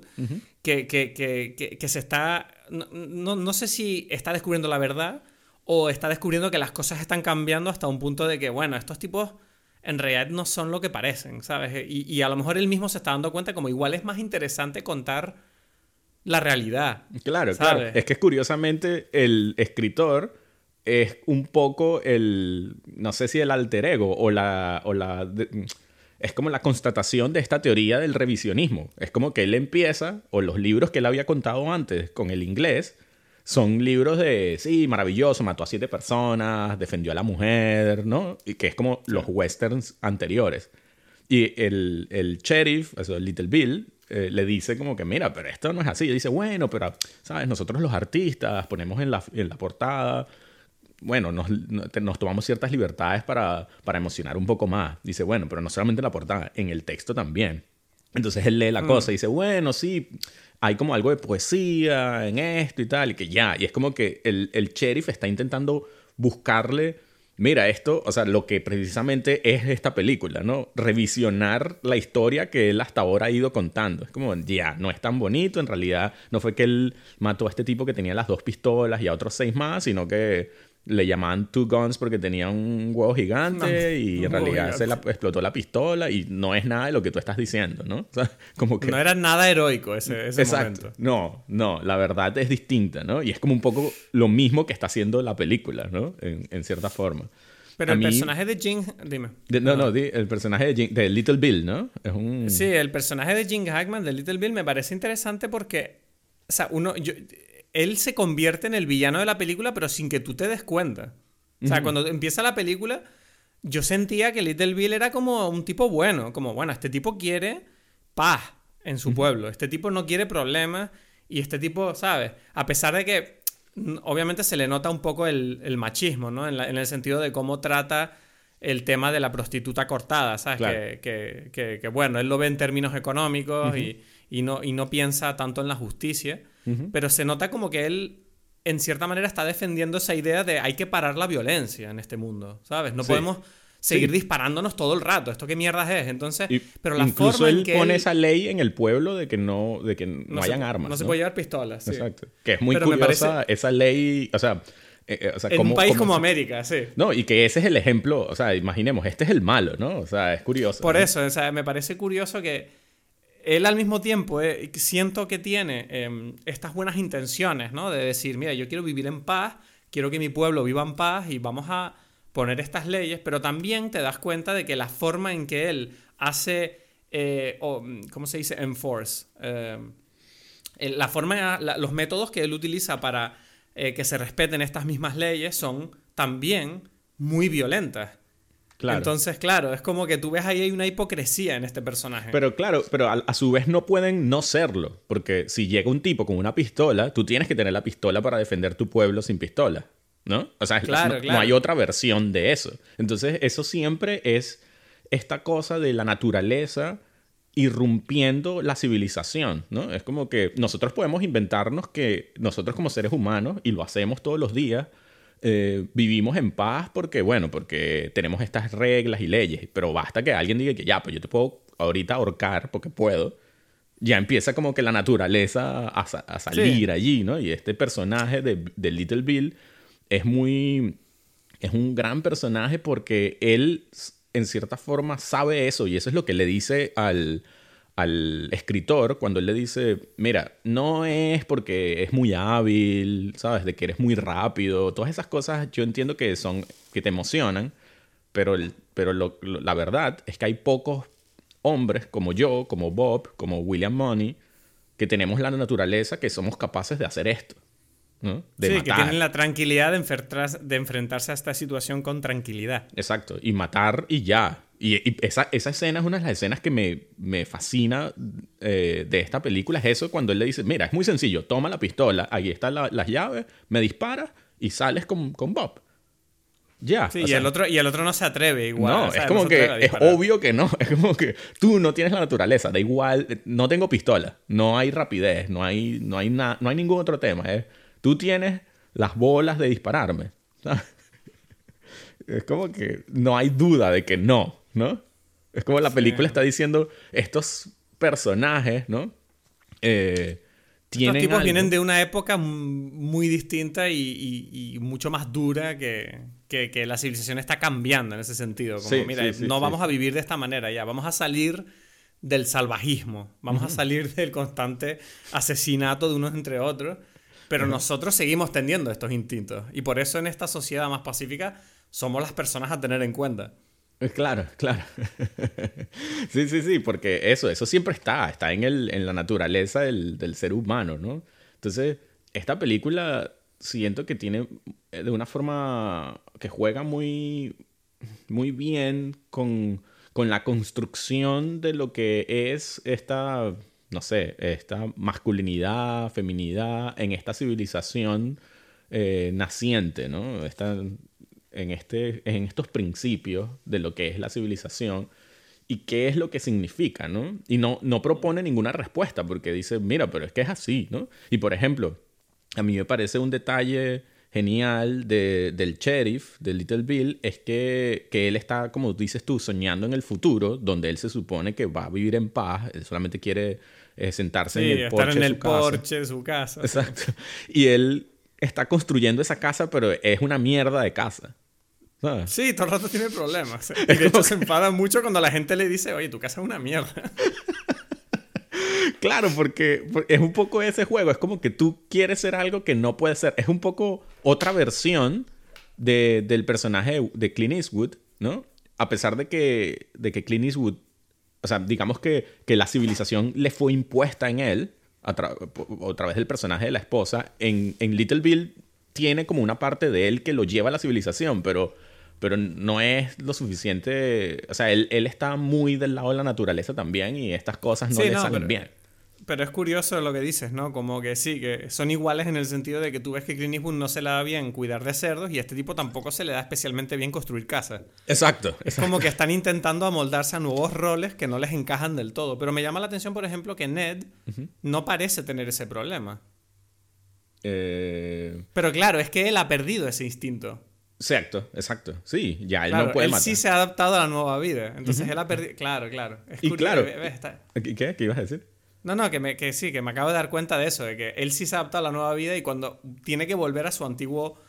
que, que, se está... No, no sé si está descubriendo la verdad o está descubriendo que las cosas están cambiando hasta un punto de que, bueno, estos tipos en realidad no son lo que parecen, ¿sabes? Y, a lo mejor él mismo se está dando cuenta como igual es más interesante contar la realidad.
Claro, claro. Es que curiosamente el escritor es un poco el, no sé si el alter ego o la, o la es como la constatación de esta teoría del revisionismo. Es como que él empieza, o los libros que él había contado antes con el inglés, son libros de, sí, maravilloso, mató a siete personas, defendió a la mujer, ¿no? Y que es como los westerns anteriores. Y el, el sheriff, eso, el Little Bill, eh, le dice como que, mira, pero esto no es así. Y dice, bueno, pero, ¿sabes? Nosotros los artistas ponemos en la, en la portada, bueno, nos, nos, tomamos ciertas libertades para, para emocionar un poco más. Dice, bueno, pero no solamente en la portada, en el texto también. Entonces él lee la mm. cosa y dice, bueno, sí, hay como algo de poesía en esto y tal, y que ya, y es como que el, el sheriff está intentando buscarle, mira, esto, o sea, lo que precisamente es esta película, ¿no? Revisionar la historia que él hasta ahora ha ido contando. Es como, ya, no es tan bonito, en realidad no fue que él mató a este tipo que tenía las dos pistolas y a otros seis más, sino que le llamaban Two Guns porque tenía un huevo gigante y en realidad se la, explotó la pistola y no es nada de lo que tú estás diciendo, ¿no? O sea, como que...
No era nada heroico ese, ese
Exacto. No, no, la verdad es distinta, ¿no? Y es como un poco lo mismo que está haciendo la película, ¿no? En, en cierta forma.
Pero el personaje de Jim... Dime.
no, no, el personaje de, de Little Bill, ¿no? Es un...
Sí, el personaje de Jim Hackman de Little Bill me parece interesante porque... O sea, uno... Yo, él se convierte en el villano de la película, pero sin que tú te des cuenta. O sea, cuando empieza la película, yo sentía que Little Bill era como un tipo bueno, como, bueno, este tipo quiere paz en su pueblo, este tipo no quiere problemas y este tipo, ¿sabes? A pesar de que obviamente se le nota un poco el, machismo, ¿no? En, el sentido de cómo trata el tema de la prostituta cortada, ¿sabes? Que, que, bueno, él lo ve en términos económicos y, y, no, y no piensa tanto en la justicia pero se nota como que él en cierta manera está defendiendo esa idea de hay que parar la violencia en este mundo, ¿sabes? No podemos seguir disparándonos todo el rato. ¿Esto qué mierdas es? Entonces, pero la
incluso
forma
él que pone esa ley en el pueblo de que no, de que no, hayan armas.
No, se puede llevar pistolas.
Exacto. Que es muy curiosa esa ley, o sea... Eh, eh,
en un país como América, sí.
No, y que ese es el ejemplo, o sea, imaginemos, este es el malo, ¿no? O sea, es curioso.
Por eso, o sea, me parece curioso que él al mismo tiempo eh, siento que tiene em, estas buenas intenciones, ¿no? De decir, mira, yo quiero vivir en paz, quiero que mi pueblo viva en paz y vamos a poner estas leyes, pero también te das cuenta de que la forma en que él hace, eh, ¿cómo se dice? Enforce. Em, la forma, los métodos que él utiliza para eh, que se respeten estas mismas leyes son también muy violentas. Entonces, claro, es como que tú ves ahí hay una hipocresía en este personaje.
Pero claro, pero a, su vez no pueden no serlo. Porque si llega un tipo con una pistola, tú tienes que tener la pistola para defender tu pueblo sin pistola. ¿No? O sea, no, hay otra versión de eso. Entonces, eso siempre es esta cosa de la naturaleza irrumpiendo la civilización, ¿no? Es como que nosotros podemos inventarnos que nosotros como seres humanos, y lo hacemos todos los días, eh, vivimos en paz porque, bueno, porque tenemos estas reglas y leyes, pero basta que alguien diga que ya, pues yo te puedo ahorita ahorcar porque puedo, ya empieza como que la naturaleza a, salir allí, ¿no? Y este personaje de, de, Little Bill es muy... es un gran personaje porque él, en cierta forma, sabe eso y eso es lo que le dice al al escritor cuando él le dice, mira, no es porque es muy hábil, ¿sabes? De que eres muy rápido, todas esas cosas yo entiendo que son, que te emocionan, pero, el, pero la verdad es que hay pocos hombres como yo, como Bob, como William Money, que tenemos la naturaleza que somos capaces de hacer esto. ¿no?
De sí, que tienen la tranquilidad de, de enfrentarse a esta situación con tranquilidad.
Exacto, y matar y ya. Y, esa, esa, escena es una de las escenas que me, me fascina eh, de esta película. Es eso cuando él le dice, mira, es muy sencillo, toma la pistola, ahí están las llaves, me disparas y sales con, con Bob. Ya.
Sí, y, el otro, y el otro no se atreve igual.
No, es como que es obvio que no. Es como que tú no tienes la naturaleza, da igual, no tengo pistola, no hay rapidez, no hay, no hay, no hay ningún otro tema. Tú tienes las bolas de dispararme. Es como que no hay duda de que no, ¿no? Es como la película está diciendo, estos personajes, ¿no?
Eh, tienen Estos tipos vienen de una época muy distinta y, mucho más dura que, que, la civilización está cambiando en ese sentido. Como, mira, no vamos a vivir de esta manera ya, vamos a salir del salvajismo, vamos a salir del constante asesinato de unos entre otros, pero nosotros seguimos teniendo estos instintos. Y por eso en esta sociedad más pacífica somos las personas a tener en cuenta.
Eh, claro, claro. sí, sí, sí, porque eso, eso siempre está, está en, el, en la naturaleza del, del ser humano, ¿no? Entonces, esta película siento que tiene eh, de una forma que juega muy, muy bien con, con la construcción de lo que es esta, no sé, esta masculinidad, feminidad en esta civilización eh, naciente, ¿no? Esta, en, este, en estos principios de lo que es la civilización y qué es lo que significa, ¿no? Y no, no propone ninguna respuesta porque dice, mira, pero es que es así, ¿no? Y por ejemplo, a mí me parece un detalle genial de, del sheriff, de Little Bill, es que, que, él está, como dices tú, soñando en el futuro, donde él se supone que va a vivir en paz, él solamente quiere eh, sentarse en el
porche. en el porche de su casa.
Exacto. Y él está construyendo esa casa, pero es una mierda de casa.
Sí, todo el rato tiene problemas. Y de hecho se enfada mucho cuando la gente le dice, oye, tu casa es una mierda.
claro, porque es un poco ese juego. Es como que tú quieres ser algo que no puedes ser. Es un poco otra versión del personaje de Clint Eastwood, ¿no? A pesar de que, de que Clint Eastwood, o sea, digamos que, que la civilización le fue impuesta en él, a, través del personaje de la esposa, en, en Little Bill tiene como una parte de él que lo lleva a la civilización, pero pero no es lo suficiente. O sea, él, él, está muy del lado de la naturaleza también y estas cosas no le salen bien.
Pero es curioso lo que dices, ¿no? Como que sí, que son iguales en el sentido de que tú ves que Clint Eastwood no se le da bien cuidar de cerdos y a este tipo tampoco se le da especialmente bien construir casas.
Exacto.
Es como que están intentando amoldarse a nuevos roles que no les encajan del todo. Pero me llama la atención, por ejemplo, que Ned no parece tener ese problema.
Eh...
Pero claro, es que él ha perdido ese instinto.
Exacto, exacto. Sí, ya él no puede él
sí se ha adaptado a la nueva vida. Entonces él ha perdido. Claro, claro.
y claro. ¿Qué? ¿Qué ibas a decir?
No, no, que, me, que sí, que me acabo de dar cuenta de eso, de que él sí se ha adaptado a la nueva vida y cuando tiene que volver a su antiguo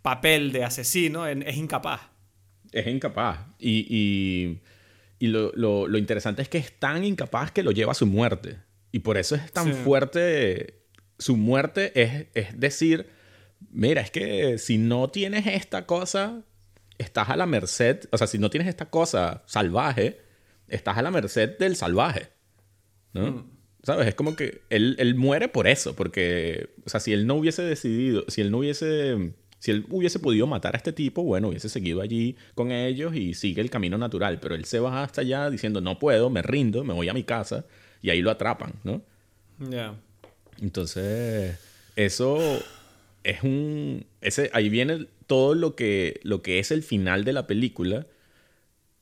papel de asesino, es incapaz.
Es incapaz. Y, y, y lo, lo, lo, interesante es que es tan incapaz que lo lleva a su muerte. Y por eso es tan fuerte. Su muerte es, es decir mira, es que si no tienes esta cosa, estás a la merced, o sea, si no tienes esta cosa salvaje, estás a la merced del salvaje, ¿no? Mm. ¿Sabes? Es como que él, él, muere por eso, porque, o sea, si él no hubiese decidido, si él no hubiese, si él hubiese podido matar a este tipo, bueno, hubiese seguido allí con ellos y sigue el camino natural, pero él se va hasta allá diciendo, no puedo, me rindo, me voy a mi casa, y ahí lo atrapan, ¿no?
Ya.
Entonces, eso es un... Ese, ahí viene todo lo que, lo que es el final de la película,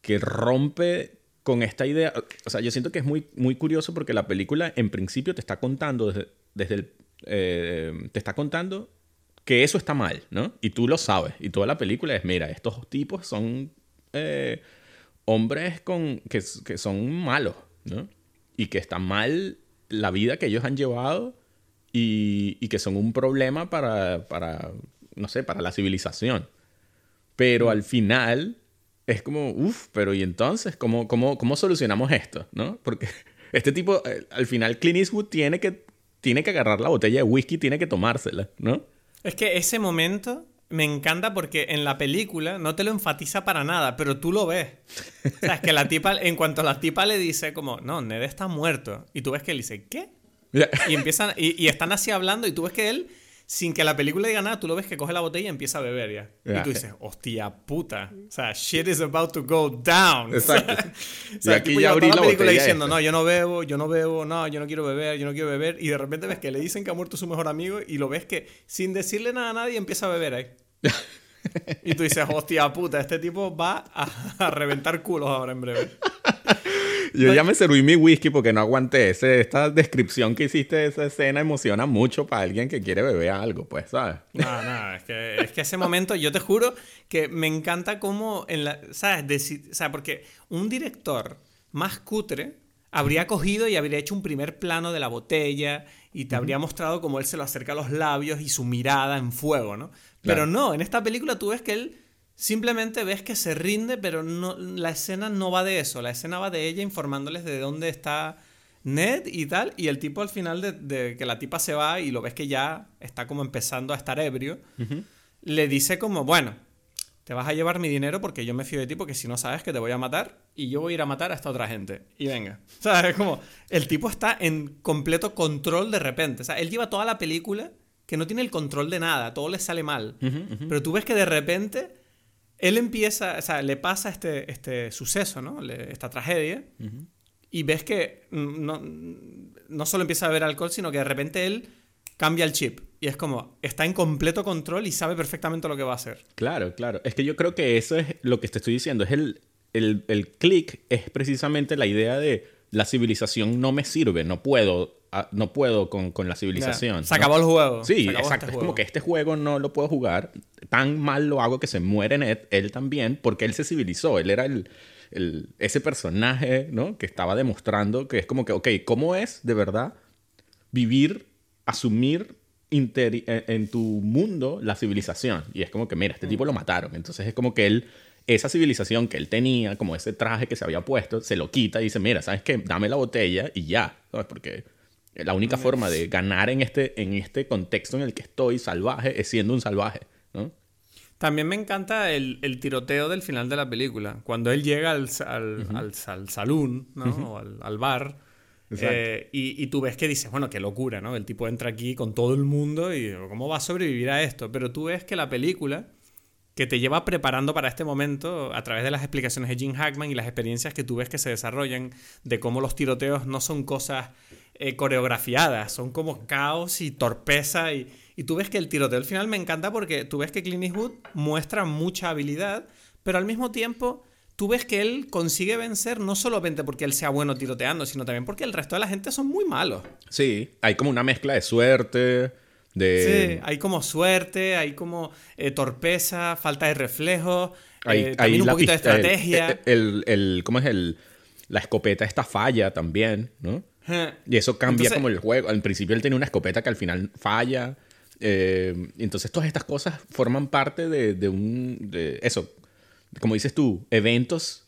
que rompe con esta idea. O sea, yo siento que es muy, muy curioso porque la película en principio te está contando desde, el... Eh, te está contando que eso está mal, ¿no? Y tú lo sabes. Y toda la película es, mira, estos tipos son eh, hombres con, que, que son malos, ¿no? Y que está mal la vida que ellos han llevado y, que son un problema para, para, no sé, para la civilización. Pero al final es como, uff, pero ¿y entonces cómo, cómo, cómo solucionamos esto? ¿No? Porque este tipo, eh, al final Clint Eastwood tiene que, tiene que agarrar la botella de whisky, tiene que tomársela, ¿no?
Es que ese momento me encanta porque en la película no te lo enfatiza para nada, pero tú lo ves. O que la tipa, en cuanto la tipa le dice como, no, Ned está muerto, y tú ves que él dice, ¿qué? Y empiezan, y, están así hablando, y tú ves que él, sin que la película diga nada, tú lo ves que coge la botella y empieza a beber ya. Y tú dices, hostia puta. O sea, shit is about to go down.
Exacto.
o sea, y aquí ya abrí la, película diciendo, no, yo no bebo, yo no bebo, no, yo no quiero beber, yo no quiero beber. Y de repente ves que le dicen que ha muerto su mejor amigo y lo ves que sin decirle nada a nadie empieza a beber ahí. y tú dices, hostia puta, este tipo va a, a reventar culos ahora en breve.
Yo ya me serví mi whisky porque no aguanté. Ese, esta descripción que hiciste de esa escena emociona mucho para alguien que quiere beber algo, pues, ¿sabes?
No, no, es que, es que ese momento, yo te juro que me encanta cómo, en la, ¿sabes? O sea, porque un director más cutre habría cogido y habría hecho un primer plano de la botella y te habría mostrado cómo él se lo acerca a los labios y su mirada en fuego, ¿no? Pero no, en esta película tú ves que él simplemente ves que se rinde, pero no, la escena no va de eso, la escena va de ella informándoles de dónde está Ned y tal, y el tipo al final de, de que la tipa se va y lo ves que ya está como empezando a estar ebrio, le dice como, bueno, te vas a llevar mi dinero porque yo me fío de ti porque si no sabes que te voy a matar y yo voy a ir a matar a esta otra gente. Y venga. ¿Sabes? Como el tipo está en completo control de repente. O sea, él lleva toda la película que no tiene el control de nada, todo le sale mal. Pero tú ves que de repente él empieza, o sea, le pasa este, este suceso, ¿no? Le- esta tragedia. Y ves que no, no solo empieza a beber alcohol, sino que de repente él cambia el chip. Y es como, está en completo control y sabe perfectamente lo que va a hacer.
Claro, claro. Es que yo creo que eso es lo que te estoy diciendo. Es el, el, el click es precisamente la idea de la civilización no me sirve, no puedo, ah, no puedo con, con la civilización.
Se
¿no?
acabó el juego.
Sí,
Se
exacto.
este
es como que este juego no lo puedo jugar. Tan mal lo hago que se muere Ned, él también, porque él se civilizó. Él era el, el- ese personaje, ¿no? Que estaba demostrando que es como que, ok, ¿cómo es de verdad vivir, asumir interi- en, en tu mundo la civilización? Y es como que, mira, este tipo lo mataron. Entonces es como que él, esa civilización que él tenía, como ese traje que se había puesto, se lo quita y dice, mira, ¿sabes qué? Dame la botella y ya, ¿sabes? Porque la única forma de ganar en este, en este contexto en el que estoy salvaje es siendo un salvaje, ¿no?
También me encanta el, el tiroteo del final de la película. Cuando él llega al, al, al, al saloon, ¿no? O al, al bar. Eh, y, y tú ves que dices, bueno, qué locura, ¿no? El tipo entra aquí con todo el mundo y ¿cómo va a sobrevivir a esto? Pero tú ves que la película, que te lleva preparando para este momento a través de las explicaciones de Jim Hackman y las experiencias que tú ves que se desarrollan de cómo los tiroteos no son cosas eh, coreografiadas, son como caos y torpeza y, y tú ves que el tiroteo al final me encanta porque tú ves que Clint Eastwood muestra mucha habilidad, pero al mismo tiempo tú ves que él consigue vencer no solamente porque él sea bueno tiroteando, sino también porque el resto de la gente son muy malos.
Sí, hay como una mezcla de suerte, de...
Sí, hay como suerte, hay como eh, torpeza, falta de reflejo,
Hay,
eh,
hay
un poquito de
el-
estrategia.
El, el- ¿Cómo es el...? La escopeta esta falla también, ¿no? Y eso cambia
Entonces-
como el juego. Al principio él tenía una escopeta que al final falla. Eh, entonces todas estas cosas forman parte de, de un... De eso, como dices tú, eventos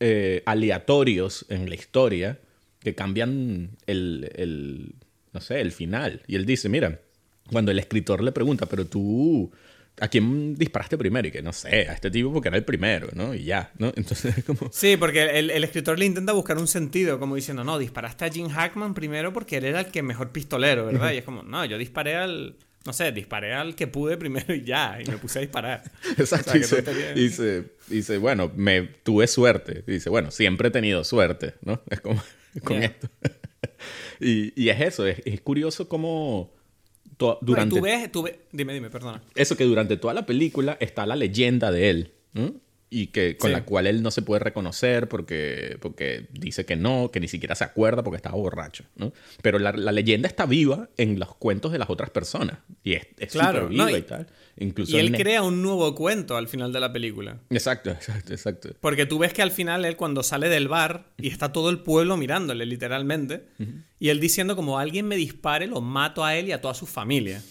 eh, aleatorios en la historia que cambian el, el, no sé, el final. Y él dice, mira, cuando el escritor le pregunta, pero tú, ¿a quién disparaste primero? Y que no sé, a este tipo porque era el primero, ¿no? Y ya, ¿no? Entonces es como...
Sí, porque el, el escritor le intenta buscar un sentido, como diciendo, no, disparaste a Jim Hackman primero porque él era el que mejor pistolero, ¿verdad? Y es como, no, yo disparé al, no sé, disparé al que pude primero y ya, y me puse a disparar.
Exacto.
O sea,
dice, dice, dice, bueno, me tuve suerte. Dice, bueno, siempre he tenido suerte, ¿no? Es como con
Yeah.
esto. y, y es eso, es, es curioso cómo durante
tú ves, tú ves, dime, dime, perdona.
eso que durante toda la película está la leyenda de él. Y que con
Sí.
la cual él no se puede reconocer porque, porque dice que no, que ni siquiera se acuerda porque estaba borracho, ¿no? Pero la, la leyenda está viva en los cuentos de las otras personas. Y es, es
Claro,
viva
y,
tal. Incluso
Y él crea un nuevo cuento al final de la película.
Exacto, exacto, exacto.
Porque tú ves que al final él cuando sale del bar y está todo el pueblo mirándole literalmente y él diciendo como alguien me dispare, lo mato a él y a toda su familia.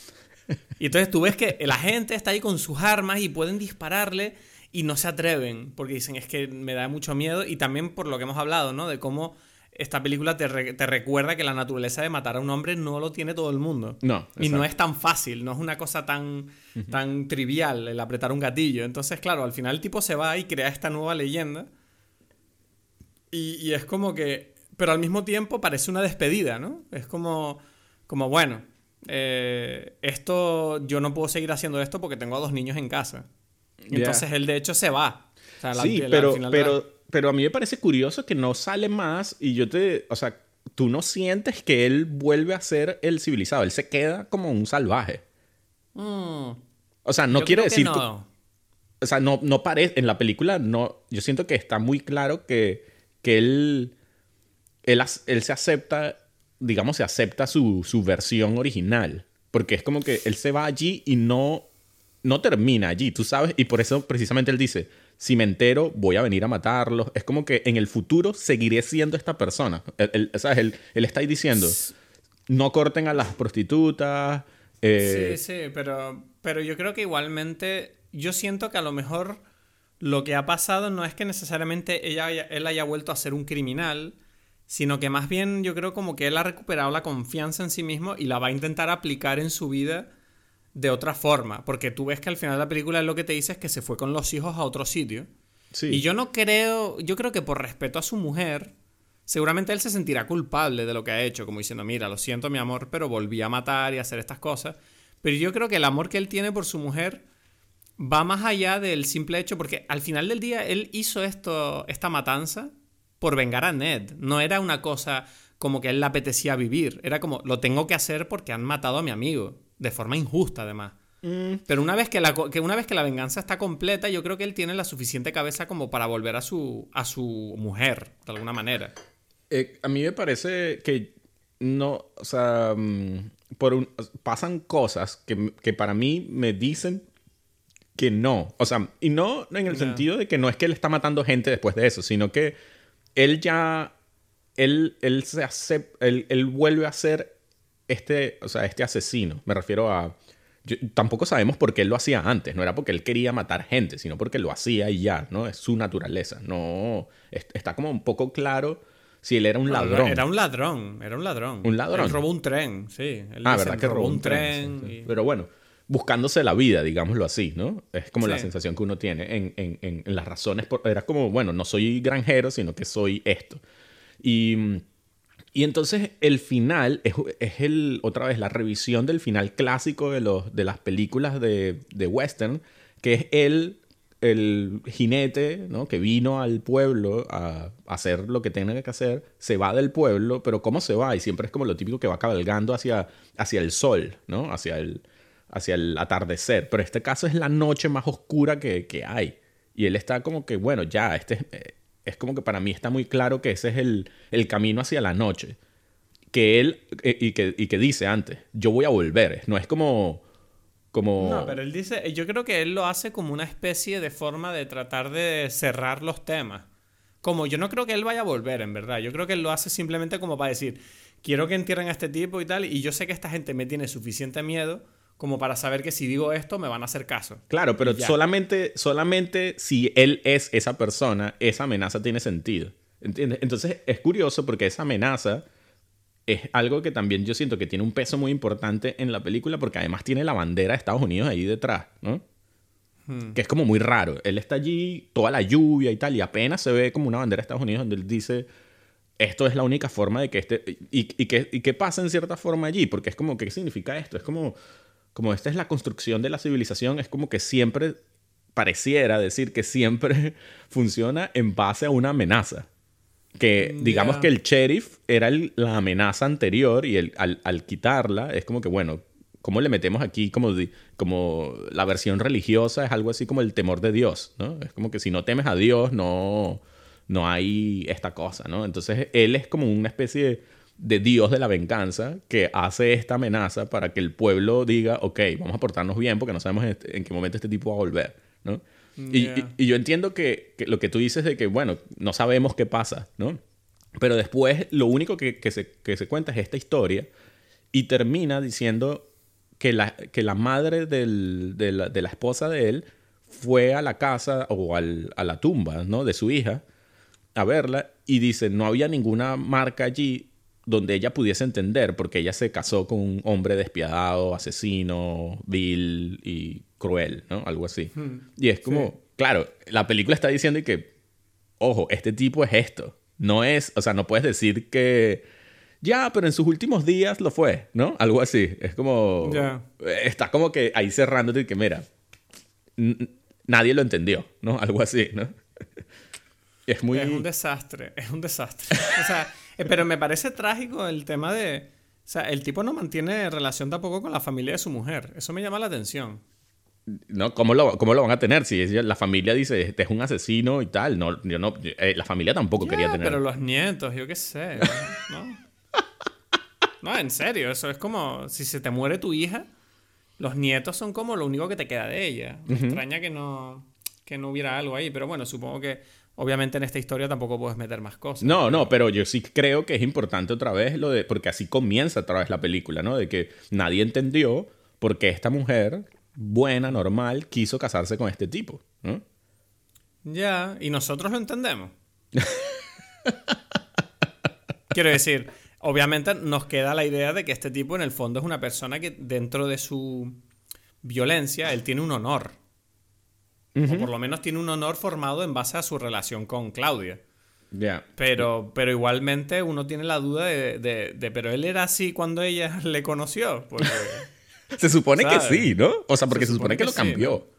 Y entonces tú ves que la gente está ahí con sus armas y pueden dispararle y no se atreven porque dicen es que me da mucho miedo y también por lo que hemos hablado, ¿no? De cómo esta película te, re- te recuerda que la naturaleza de matar a un hombre no lo tiene todo el mundo.
No,
Y no es tan fácil, no es una cosa tan, tan trivial el apretar un gatillo. Entonces, claro, al final el tipo se va y crea esta nueva leyenda. Y, y es como que. Pero al mismo tiempo parece una despedida, ¿no? Es como. Como, bueno. eh, esto. Yo no puedo seguir haciendo esto porque tengo a dos niños en casa. Entonces él, de hecho, se va. O sea, la-
Sí,
la-
pero,
final
pero, pero a mí me parece curioso que no sale más y yo te, o sea, tú no sientes que él vuelve a ser el civilizado, él se queda como un salvaje.
Mm,
O sea, no
yo
quiere decir,
no.
o sea, no, no parece, en la película no, yo siento que está muy claro que, que él él, él se acepta, digamos, se acepta su, su versión original. Porque es como que él se va allí y no, no termina allí, tú sabes. Y por eso precisamente él dice, si me entero, voy a venir a matarlos. Es como que en el futuro seguiré siendo esta persona. Él, ¿sabes? Él, él, está ahí diciendo, no corten a las prostitutas.
Eh, sí, sí, pero, pero yo creo que igualmente, yo siento que a lo mejor lo que ha pasado no es que necesariamente ella él haya vuelto a ser un criminal, sino que más bien yo creo como que él ha recuperado la confianza en sí mismo y la va a intentar aplicar en su vida de otra forma, porque tú ves que al final de la película lo que te dice es que se fue con los hijos a otro sitio. Y yo no creo, yo creo que por respeto a su mujer, seguramente él se sentirá culpable de lo que ha hecho, como diciendo, mira, lo siento mi amor, pero volví a matar y a hacer estas cosas. Pero yo creo que el amor que él tiene por su mujer va más allá del simple hecho, porque al final del día él hizo esto, esta matanza por vengar a Ned. No era una cosa como que él le apetecía vivir. Era como, lo tengo que hacer porque han matado a mi amigo. De forma injusta, además. Mm. Pero una vez que, la, que una vez que la venganza está completa, yo creo que él tiene la suficiente cabeza como para volver a su, a su mujer, de alguna manera.
Eh, a mí me parece que no, o sea, mm, por pasan cosas que, que, para mí me dicen que no. O sea, y no en el sentido de que no es que él está matando gente después de eso, sino que él ya, él, él se acepta, él, él, vuelve a ser este, o sea, este asesino. Me refiero a, tampoco sabemos por qué él lo hacía antes. No era porque él quería matar gente, sino porque lo hacía y ya, ¿no? Es su naturaleza. No, está como un poco claro si él era un ladrón.
Era un ladrón, era un ladrón.
Un ladrón.
Él robó un tren, sí.
ah, ¿verdad que robó un tren? Pero bueno, buscándose la vida, digámoslo así, ¿no? Es como la sensación que uno tiene en, en, en, las razones. Por, era como, bueno, no soy granjero, sino que soy esto. Y, y entonces el final es, el, otra vez, la revisión del final clásico de, los, de las películas de, de western, que es él, el jinete, ¿no? Que vino al pueblo a, hacer lo que tenga que hacer, se va del pueblo, pero ¿cómo se va? Y siempre es como lo típico que va cabalgando hacia, hacia el sol, ¿no? Hacia el hacia el atardecer, pero este caso es la noche más oscura que, hay. Y él está como que, bueno, ya, este eh, es como que para mí está muy claro que ese es el, el camino hacia la noche. Que él, eh, y, que, y que dice antes, yo voy a volver, no es como... Como...
No, pero él dice, yo creo que él lo hace como una especie de forma de tratar de cerrar los temas. Como yo no creo que él vaya a volver, en verdad. Yo creo que él lo hace simplemente como para decir, quiero que entierren a este tipo y tal, y yo sé que esta gente me tiene suficiente miedo como para saber que si digo esto me van a hacer caso.
Claro, pero solamente, solamente si él es esa persona, esa amenaza tiene sentido. ¿Entiendes? Entonces es curioso porque esa amenaza es algo que también yo siento que tiene un peso muy importante en la película porque además tiene la bandera de Estados Unidos ahí detrás, ¿no? Hmm. Que es como muy raro. Él está allí, toda la lluvia y tal, y apenas se ve como una bandera de Estados Unidos donde él dice, esto es la única forma de que este... Y, y, que, y qué pasa en cierta forma allí, porque es como, ¿qué significa esto? Es como como esta es la construcción de la civilización, es como que siempre pareciera decir que siempre funciona en base a una amenaza. Que mm, digamos que el sheriff era la amenaza anterior y el, al, quitarla es como que, bueno, ¿cómo le metemos aquí como, como la versión religiosa? Es algo así como el temor de Dios, ¿no? Es como que si no temes a Dios, no, no hay esta cosa, ¿no? Entonces él es como una especie de de Dios de la venganza que hace esta amenaza para que el pueblo diga, ok, vamos a portarnos bien porque no sabemos en qué momento este tipo va a volver, ¿no? Y, yo entiendo que, lo que tú dices de que, bueno, no sabemos qué pasa, ¿no? Pero después lo único que, se, cuenta es esta historia y termina diciendo que la, que la madre de, la, esposa de él fue a la casa o a la tumba, ¿no? De su hija a verla y dice, no había ninguna marca allí donde ella pudiese entender, porque ella se casó con un hombre despiadado, asesino, vil y cruel, ¿no? Algo así. Hmm. Y es como, claro, la película está diciendo que, ojo, este tipo es esto. No es, o sea, no puedes decir que, ya, pero en sus últimos días lo fue, ¿no? Algo así. Es como, está como que ahí cerrándote y que, mira, nadie lo entendió, ¿no? Algo así, ¿no?
es muy... Es un desastre, es un desastre. o sea... Eh, pero me parece trágico el tema de... O sea, el tipo no mantiene relación tampoco con la familia de su mujer. Eso me llama la atención.
¿no? ¿Cómo lo, ¿Cómo lo van a tener? Si la familia dice, este es un asesino y tal. No, yo no, eh, la familia tampoco quería tener.
Pero los nietos, yo qué sé. ¿no? no, en serio, eso es como si se te muere tu hija, los nietos son como lo único que te queda de ella. Me extraña que no, que no hubiera algo ahí, pero bueno, supongo que obviamente en esta historia tampoco puedes meter más cosas.
No, no, pero yo sí creo que es importante otra vez lo de, porque así comienza otra vez la película, ¿no? De que nadie entendió por qué esta mujer buena, normal, quiso casarse con este tipo, ¿no?
Ya, y nosotros lo entendemos. Quiero decir, obviamente nos queda la idea de que este tipo en el fondo es una persona que dentro de su violencia, él tiene un honor. O por lo menos tiene un honor formado en base a su relación con Claudia.
Ya.
Pero, pero igualmente uno tiene la duda de, de- de, pero él era así cuando ella le conoció. Porque,
Se supone
¿Sabes?
que sí, ¿no? O sea, porque se,
Se
supone,
supone
que,
que
lo
sí,
cambió.
¿no?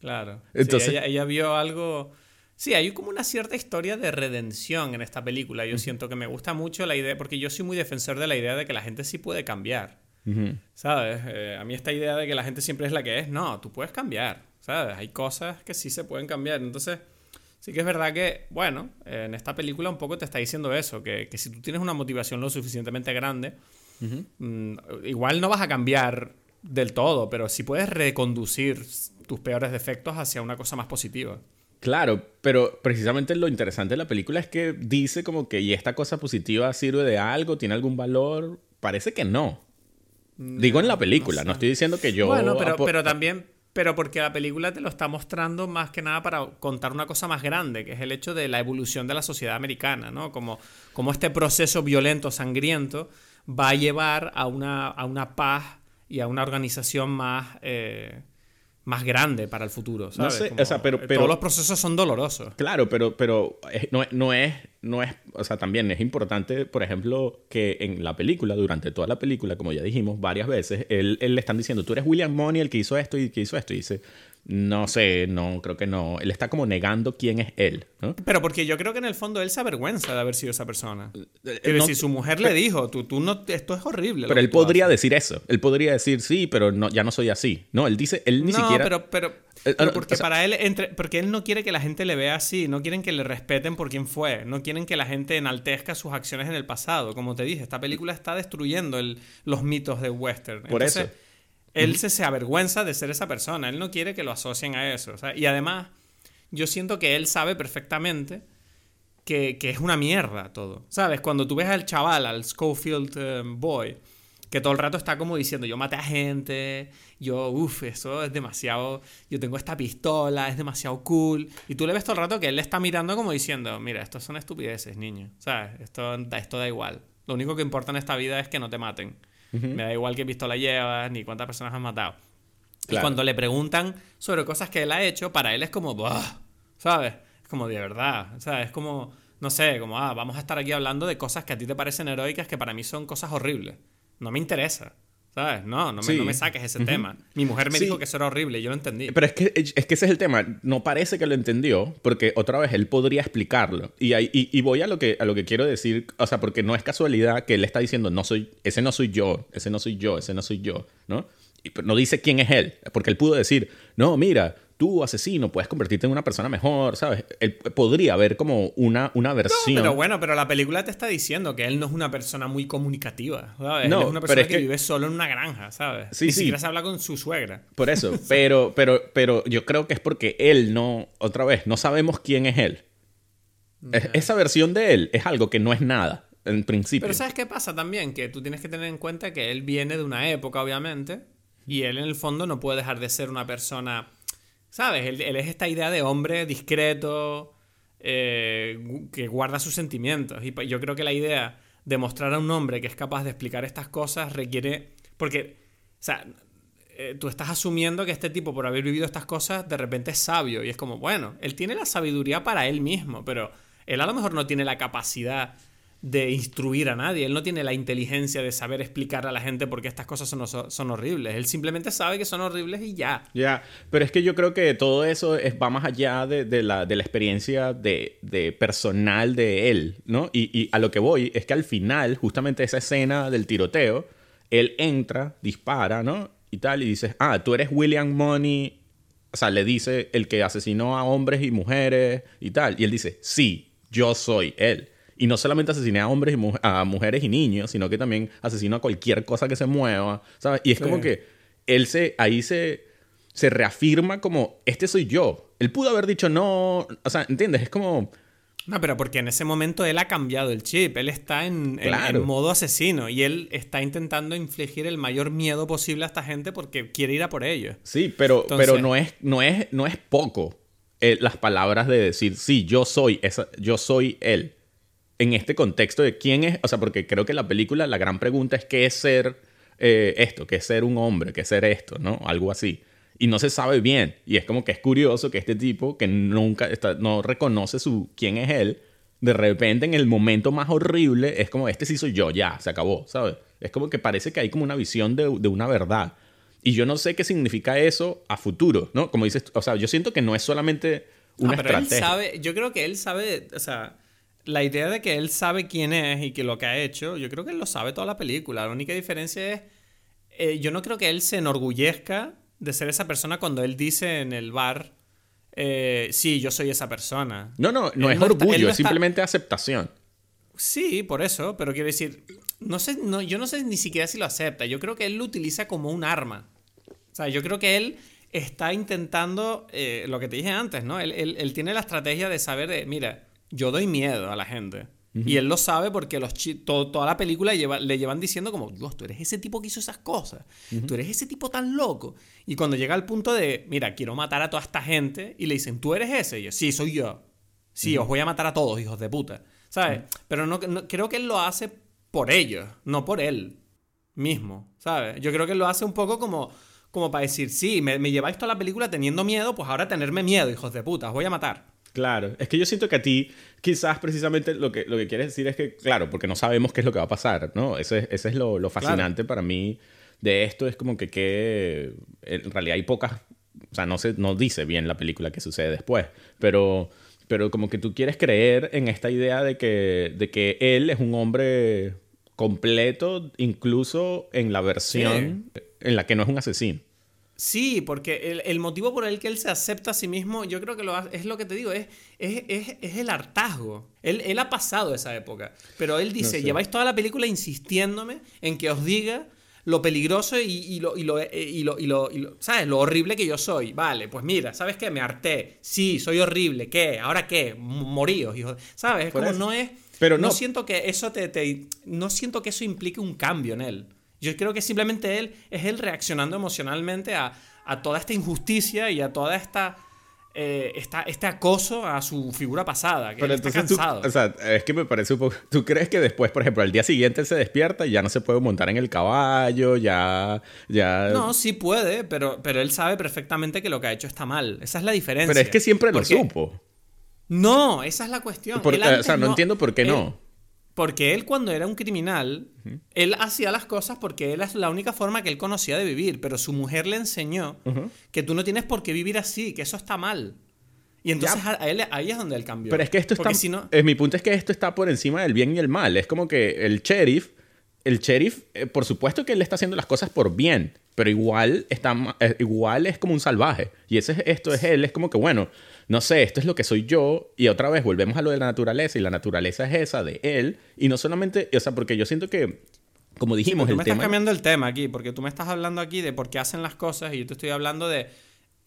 claro. Sí,
Entonces-
ella, ella vio algo... Sí, hay como una cierta historia de redención en esta película. Yo siento que me gusta mucho la idea, porque yo soy muy defensor de la idea de que la gente sí puede cambiar.
Ujú.
¿Sabes? Eh, a mí esta idea de que la gente siempre es la que es, no, tú puedes cambiar. ¿Sabes? Hay cosas que sí se pueden cambiar. Entonces, sí que es verdad que, bueno, en esta película un poco te está diciendo eso, que, que si tú tienes una motivación lo suficientemente grande, mm, igual no vas a cambiar del todo, pero sí puedes reconducir tus peores defectos hacia una cosa más positiva.
Claro, pero precisamente lo interesante de la película es que dice como que, ¿y esta cosa positiva sirve de algo? ¿Tiene algún valor? Parece que no. Digo en la película, no,
sé.
estoy diciendo que yo...
bueno, pero también, pero porque la película te lo está mostrando más que nada para contar una cosa más grande, que es el hecho de la evolución de la sociedad americana, ¿no? Como, como este proceso violento, sangriento, va a llevar a una, a una paz y a una organización más, eh, más grande para el futuro, ¿sabes?
sé,
Como,
o sea, pero-
eh,
pero-
Todos los procesos son dolorosos.
Claro, pero, pero es- no, no es, no es, o sea, también es importante, por ejemplo, que en la película, durante toda la película, como ya dijimos varias veces, él, él le están diciendo, tú eres William Money el que hizo esto y que hizo esto, y dice, no sé, no, creo que no. Él está como negando quién es él, ¿no?
Pero porque yo creo que en el fondo él se avergüenza de haber sido esa persona.
Eh,
Quiero
no-
decir, su mujer le dijo, tú, tú no, esto es horrible.
Pero él podría
haces".
decir eso. Él podría decir, sí, pero no, ya no soy así. No, él dice, él ni
no,
siquiera...
pero, pero,
Eh,
pero
no,
porque
o sea-
para él, entre, porque él no quiere que la gente le vea así, no quieren que le respeten por quien fue, no quieren que la gente enaltezca sus acciones en el pasado. Como te dije, esta película está destruyendo el- los mitos de western.
Por eso.
Él se, se avergüenza de ser esa persona, él no quiere que lo asocien a eso. o sea, y además, yo siento que él sabe perfectamente que, que es una mierda todo. ¿Sabes? Cuando tú ves al chaval, al Schofield eh, Boy, que todo el rato está como diciendo, yo maté a gente, yo, uff, eso es demasiado, yo tengo esta pistola, es demasiado cool. Y tú le ves todo el rato que él le está mirando como diciendo, mira, estos son estupideces, niño. ¿Sabes? Esto, esto da igual. Lo único que importa en esta vida es que no te maten. Me da igual qué pistola llevas, ni cuántas personas has matado. Y cuando le preguntan sobre cosas que él ha hecho, para él es como, "Buah", ¿sabes? Es como de verdad, ¿sabes? Es como, no sé, como, ah, vamos a estar aquí hablando de cosas que a ti te parecen heroicas que para mí son cosas horribles. No me interesa, ¿sabes? No, no me,
Sí.
no me saques ese tema. Mi mujer me
Sí.
dijo que eso era horrible y yo lo entendí.
Pero es que, es que ese es el tema. No parece que lo entendió, porque otra vez él podría explicarlo. Y, ahí- y, y voy a lo, que, a lo que quiero decir, o sea, porque no es casualidad que él está diciendo, no soy, ese no soy yo, ese no soy yo, ese no soy yo, ¿no? Y pero no dice quién es él, porque él pudo decir, no, mira, tú asesino, puedes convertirte en una persona mejor, ¿sabes? Él podría haber como una, una versión.
Pero bueno, pero la película te está diciendo que él no es una persona muy comunicativa, ¿sabes?
No,
él es una persona
es
que,
que-
vive solo en una granja, ¿sabes?
Sí,
Ni
sí.
siquiera se habla con su suegra.
Por eso, pero, pero, pero yo creo que es porque él no, otra vez, no sabemos quién es él. Es- esa versión de él es algo que no es nada, en principio.
Pero ¿sabes qué pasa también? Que tú tienes que tener en cuenta que él viene de una época, obviamente, y él en el fondo no puede dejar de ser una persona, ¿sabes? Él, es esta idea de hombre discreto, eh, que guarda sus sentimientos. Y yo creo que la idea de mostrar a un hombre que es capaz de explicar estas cosas requiere... Porque, o sea, eh, tú estás asumiendo que este tipo, por haber vivido estas cosas, de repente es sabio. Y es como, bueno, él tiene la sabiduría para él mismo, pero él a lo mejor no tiene la capacidad de instruir a nadie. Él no tiene la inteligencia de saber explicar a la gente por qué estas cosas son, son horribles. Él simplemente sabe que son horribles y ya.
Ya, pero es que yo creo que todo eso es, va más allá de, la, de la experiencia de, de personal de él, ¿no? Y, y a lo que voy es que al final, justamente esa escena del tiroteo, él entra, dispara, ¿no? y tal, y dices, ah, tú eres William Money, o sea, le dice el que asesinó a hombres y mujeres y tal, y él dice, sí, yo soy él. Y no solamente asesiné a hombres y a mujeres y niños, sino que también asesino a cualquier cosa que se mueva, ¿sabes? Y es como que él se, ahí se, se reafirma como, este soy yo. Él pudo haber dicho no, o sea, ¿entiendes? Es como
no, pero porque en ese momento él ha cambiado el chip, él está en, modo asesino y él está intentando infligir el mayor miedo posible a esta gente porque quiere ir a por ellos.
Sí, pero, pero no, es, no, es, no es poco eh, las palabras de decir, sí, yo soy, esa, yo soy él. En este contexto de quién es, o sea, porque creo que la película, la gran pregunta es qué es ser eh, esto, qué es ser un hombre, qué es ser esto, ¿no? Algo así y no se sabe bien. Y es como que es curioso que este tipo, que nunca está, no reconoce su, quién es él, de repente en el momento más horrible es como, este sí soy yo, ya, se acabó, ¿sabes? Es como que parece que hay como una visión de, de una verdad. Y yo no sé qué significa eso a futuro, ¿no? Como dices, o sea, yo siento que no es solamente una pero estrategia.
Él sabe, yo creo que él sabe, o sea, la idea de que él sabe quién es y que lo que ha hecho, yo creo que él lo sabe toda la película. La única diferencia es, eh, yo no creo que él se enorgullezca de ser esa persona cuando él dice en el bar, eh, sí, yo soy esa persona.
No, no, no es orgullo, es simplemente aceptación.
Sí, por eso, pero quiero decir, no sé, no, yo no sé ni siquiera si lo acepta. Yo creo que él lo utiliza como un arma. O sea, yo creo que él está intentando eh, lo que te dije antes, ¿no? Él, él, tiene la estrategia de saber de, mira, yo doy miedo a la gente. Y él lo sabe porque los toda la película le llevan diciendo como, Dios, tú eres ese tipo que hizo esas cosas. Tú eres ese tipo tan loco. Y cuando llega al punto de, mira, quiero matar a toda esta gente, y le dicen, ¿tú eres ese? Y yo, sí, soy yo. Sí, os voy a matar a todos, hijos de puta. ¿Sabes? Pero no, creo que él lo hace por ellos, no por él mismo. ¿Sabes? Yo creo que él lo hace un poco como, como para decir, sí, me, me lleváis toda la película teniendo miedo, pues ahora tenerme miedo, hijos de puta, os voy a matar.
Claro, es que yo siento que a ti quizás precisamente lo que, lo que quieres decir es que, claro, porque no sabemos qué es lo que va a pasar, ¿no? Eso es, ese es lo, lo fascinante para mí de esto, es como que, que en realidad hay pocas, o sea, no, se, no dice bien la película que sucede después, pero, pero como que tú quieres creer en esta idea de que, de que él es un hombre completo, incluso en la versión en la que no es un asesino.
Sí, porque el, motivo por el que él se acepta a sí mismo, yo creo que lo, es lo que te digo, es, es, el hartazgo. Él, ha pasado esa época. Pero él dice, lleváis toda la película insistiéndome en que os diga lo peligroso y, lo, y, lo, y, lo, y, lo, ¿sabes? Lo horrible que yo soy. Vale, pues mira, ¿sabes qué? Me harté. Sí, soy horrible. ¿Qué? ¿Ahora qué? Moríos, hijo. ¿Sabes? Es como no es... Pero no, no siento que eso te, te, No siento que eso implique un cambio en él. Yo creo que simplemente él es él reaccionando emocionalmente a, toda esta injusticia y a toda esta, eh, este acoso a su figura pasada. Que Pero está cansado.
o sea, es que me parece un poco. ¿Tú crees que después, por ejemplo, al día siguiente él se despierta y ya no se puede montar en el caballo? Ya. ya...
No, sí puede, pero, pero él sabe perfectamente que lo que ha hecho está mal. Esa es la diferencia.
Pero es que siempre lo supo.
No, esa es la cuestión.
O sea, no, entiendo por qué no.
Porque él cuando era un criminal, él hacía las cosas porque él es la única forma que él conocía de vivir, pero su mujer le enseñó que tú no tienes por qué vivir así, que eso está mal. Y entonces a él, ahí es donde él cambió.
Pero es que esto está... Si eh, mi punto es que esto está por encima del bien y el mal. Es como que el sheriff, el sheriff, eh, por supuesto que él está haciendo las cosas por bien, pero igual, está, eh, igual es como un salvaje. Y ese, esto es él, es como que, bueno, no sé, esto es lo que soy yo, y otra vez volvemos a lo de la naturaleza, y la naturaleza es esa de él, y no solamente, o sea, porque yo siento que, como dijimos,
tú me estás cambiando el tema aquí, porque tú me estás hablando aquí de por qué hacen las cosas, y yo te estoy hablando de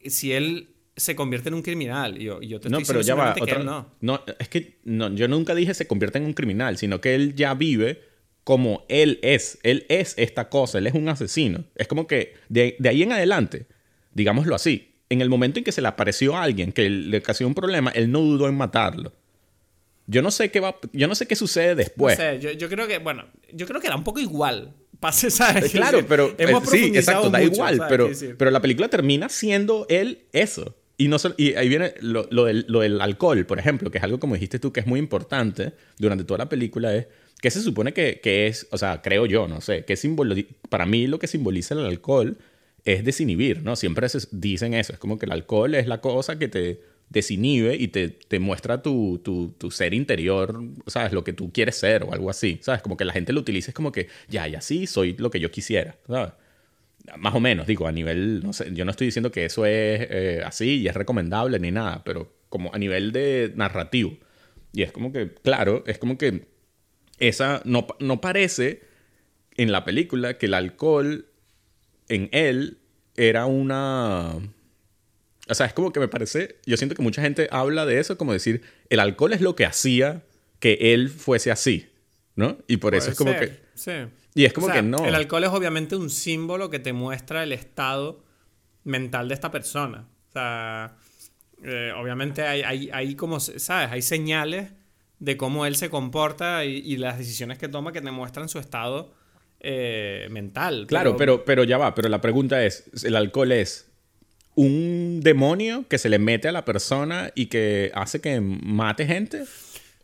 si él se convierte en un criminal, y yo, yo te no, estoy pero ya va, que no.
No, es que no, yo nunca dije se convierte en un criminal, sino que él ya vive como él es, él es esta cosa, él es un asesino. Es como que de, de ahí en adelante, digámoslo así, en el momento en que se le apareció a alguien que le ocasionó un problema, él no dudó en matarlo. Yo no sé qué va, yo no sé qué sucede después.
No sé, yo, creo que, bueno, yo creo que da un poco igual. Pase, ¿sabes?
Claro, pero eh, sí, exacto, da igual, pero, pero la película termina siendo él eso. Y, no y ahí viene lo, del, lo, del, alcohol, por ejemplo, que es algo como dijiste tú que es muy importante durante toda la película, es que se supone que, que es, o sea, creo yo, no sé, que para mí lo que simboliza el alcohol es desinhibir, ¿no? Siempre se dicen eso, es como que el alcohol es la cosa que te desinhibe y te, te muestra tu, tu, tu, ser interior, ¿sabes? Lo que tú quieres ser o algo así, ¿sabes? Como que la gente lo utiliza es como que, ya, ya sí, soy lo que yo quisiera, ¿sabes? Más o menos, digo, a nivel, no sé, yo no estoy diciendo que eso es eh, así y es recomendable ni nada, pero como a nivel de narrativo. Y es como que, claro, es como que esa no, no parece en la película que el alcohol en él era una... O sea, es como que me parece, yo siento que mucha gente habla de eso como decir, el alcohol es lo que hacía que él fuese así, ¿no? Y por eso es como que...
Sí.
Y es como que no.
El alcohol es obviamente un símbolo que te muestra el estado mental de esta persona. O sea, eh, obviamente hay, hay, hay, como, ¿sabes? Hay señales de cómo él se comporta y, las decisiones que toma que te muestran su estado eh, mental.
Claro, pero, pero ya va, pero la pregunta es, ¿el alcohol es un demonio que se le mete a la persona y que hace que mate gente?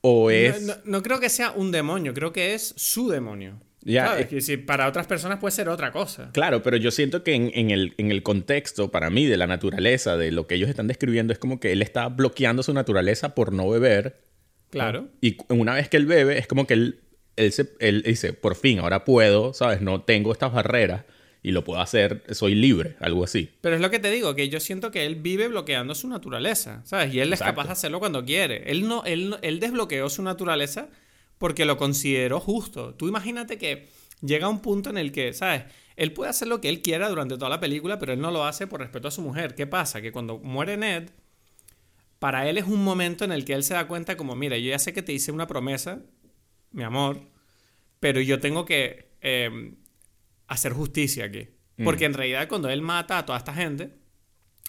¿O es...?
no creo que sea un demonio, creo que es su demonio. Ya, es que si para otras personas puede ser otra cosa.
Claro, pero yo siento que en, el, en el contexto, para mí, de la naturaleza, de lo que ellos están describiendo, es como que él está bloqueando su naturaleza por no beber.
Claro.
Y una vez que él bebe, es como que él, él, se, él dice, por fin, ahora puedo, ¿sabes? No tengo estas barreras y lo puedo hacer, soy libre, algo así.
Pero es lo que te digo, que yo siento que él vive bloqueando su naturaleza, ¿sabes? Y él es capaz de hacerlo cuando quiere. Él, no, él, él desbloqueó su naturaleza porque lo consideró justo. Tú imagínate que llega un punto en el que, ¿sabes? Él puede hacer lo que él quiera durante toda la película, pero él no lo hace por respeto a su mujer. ¿Qué pasa? Que cuando muere Ned, para él es un momento en el que él se da cuenta como, mira, yo ya sé que te hice una promesa, mi amor, pero yo tengo que em, hacer justicia aquí. Mm. Porque en realidad cuando él mata a toda esta gente,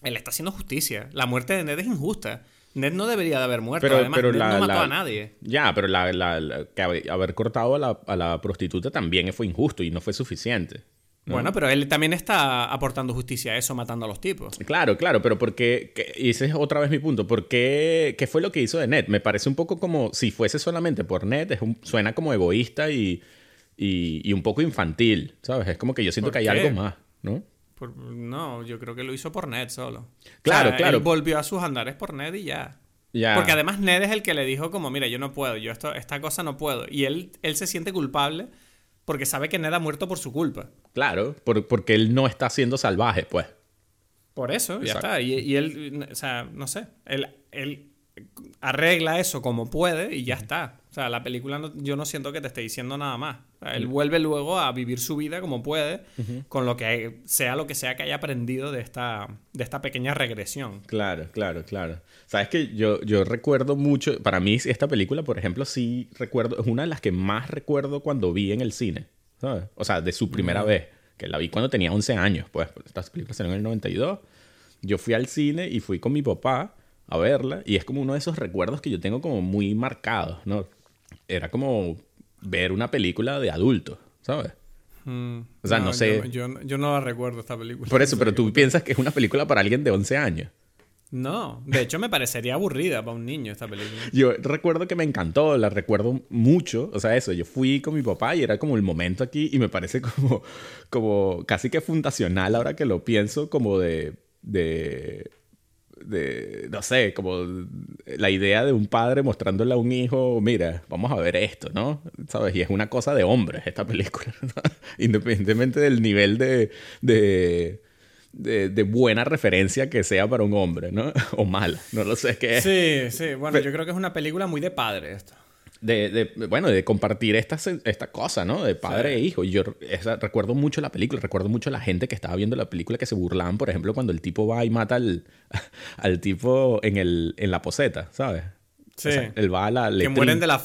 él está haciendo justicia. La muerte de Ned es injusta. Ned no debería de haber muerto, pero, además Ned no mató a nadie.
Ya, pero la, que haber cortado a la, prostituta también fue injusto y no fue suficiente.
Bueno, pero él también está aportando justicia a eso, matando a los tipos.
Claro, claro, pero porque, y ese es otra vez mi punto, ¿por qué, qué fue lo que hizo de Ned? Me parece un poco como, si fuese solamente por Ned, es suena como egoísta y, y, un poco infantil, ¿sabes? Es como que yo siento que hay algo más, ¿no?
no, yo creo que lo hizo por Ned solo.
Claro, claro.
Él volvió a sus andares por Ned y ya. Ya. Porque además Ned es el que le dijo como, mira, yo no puedo, yo esto, esta cosa no puedo. Y él, él se siente culpable porque sabe que Ned ha muerto por su culpa.
Claro, porque él no está siendo salvaje, pues.
Por eso, ya está. Y, él, o sea, no sé, él, él arregla eso como puede y ya está. O sea, la película yo no siento que te esté diciendo nada más. él vuelve luego a vivir su vida como puede, con lo que sea lo que sea que haya aprendido de esta, de esta pequeña regresión.
Claro, claro, claro. Sabes que yo, yo recuerdo mucho, para mí esta película, por ejemplo, sí recuerdo, es una de las que más recuerdo cuando vi en el cine, ¿sabes? O sea, de su primera vez, que la vi cuando tenía 11 años, pues, estas películas salieron en el 92. Yo fui al cine y fui con mi papá a verla y es como uno de esos recuerdos que yo tengo como muy marcados, ¿no? Era como ver una película de adultos, ¿sabes?
Mm, o sea, no, sé. Yo, no la recuerdo esta película.
Por eso, pero tú piensas que es una película para alguien de 11 años.
No, de hecho me parecería aburrida para un niño esta película.
Yo recuerdo que me encantó, la recuerdo mucho, o sea, eso, yo fui con mi papá y era como el momento aquí y me parece como, como casi que fundacional ahora que lo pienso, como de, de de, no sé, como la idea de un padre mostrándole a un hijo, mira, vamos a ver esto, ¿no? ¿Sabes? Y es una cosa de hombres esta película, independientemente del nivel de, de, de, buena referencia que sea para un hombre, ¿no? O mala, no lo sé qué es.
Sí, sí, bueno, yo creo que es una película muy de padre esto
de, de, bueno, de compartir esta, esta cosa, ¿no? De padre e hijo. Y yo recuerdo mucho la película, recuerdo mucho la gente que estaba viendo la película que se burlaban, por ejemplo, cuando el tipo va y mata al, al tipo en, el, en la poseta, ¿sabes?
Sí. el va a la Que mueren de la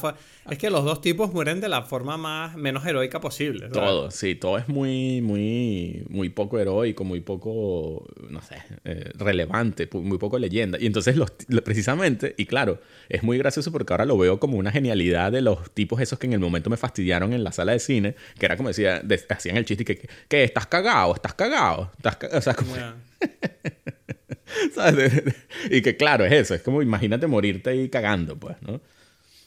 Es que los dos tipos mueren de la forma más menos heroica posible.
Todo, sí, todo es muy, muy, muy poco heroico, muy poco, no sé, eh, relevante, muy poco leyenda. Y entonces, los, precisamente, y claro, es muy gracioso porque ahora lo veo como una genialidad de los tipos esos que en el momento me fastidiaron en la sala de cine, que era como decía, hacían el chiste y que, que, estás cagado, estás cagado. Estás o sea, como... y que claro, es eso, es como imagínate morirte ahí cagando, pues, ¿no?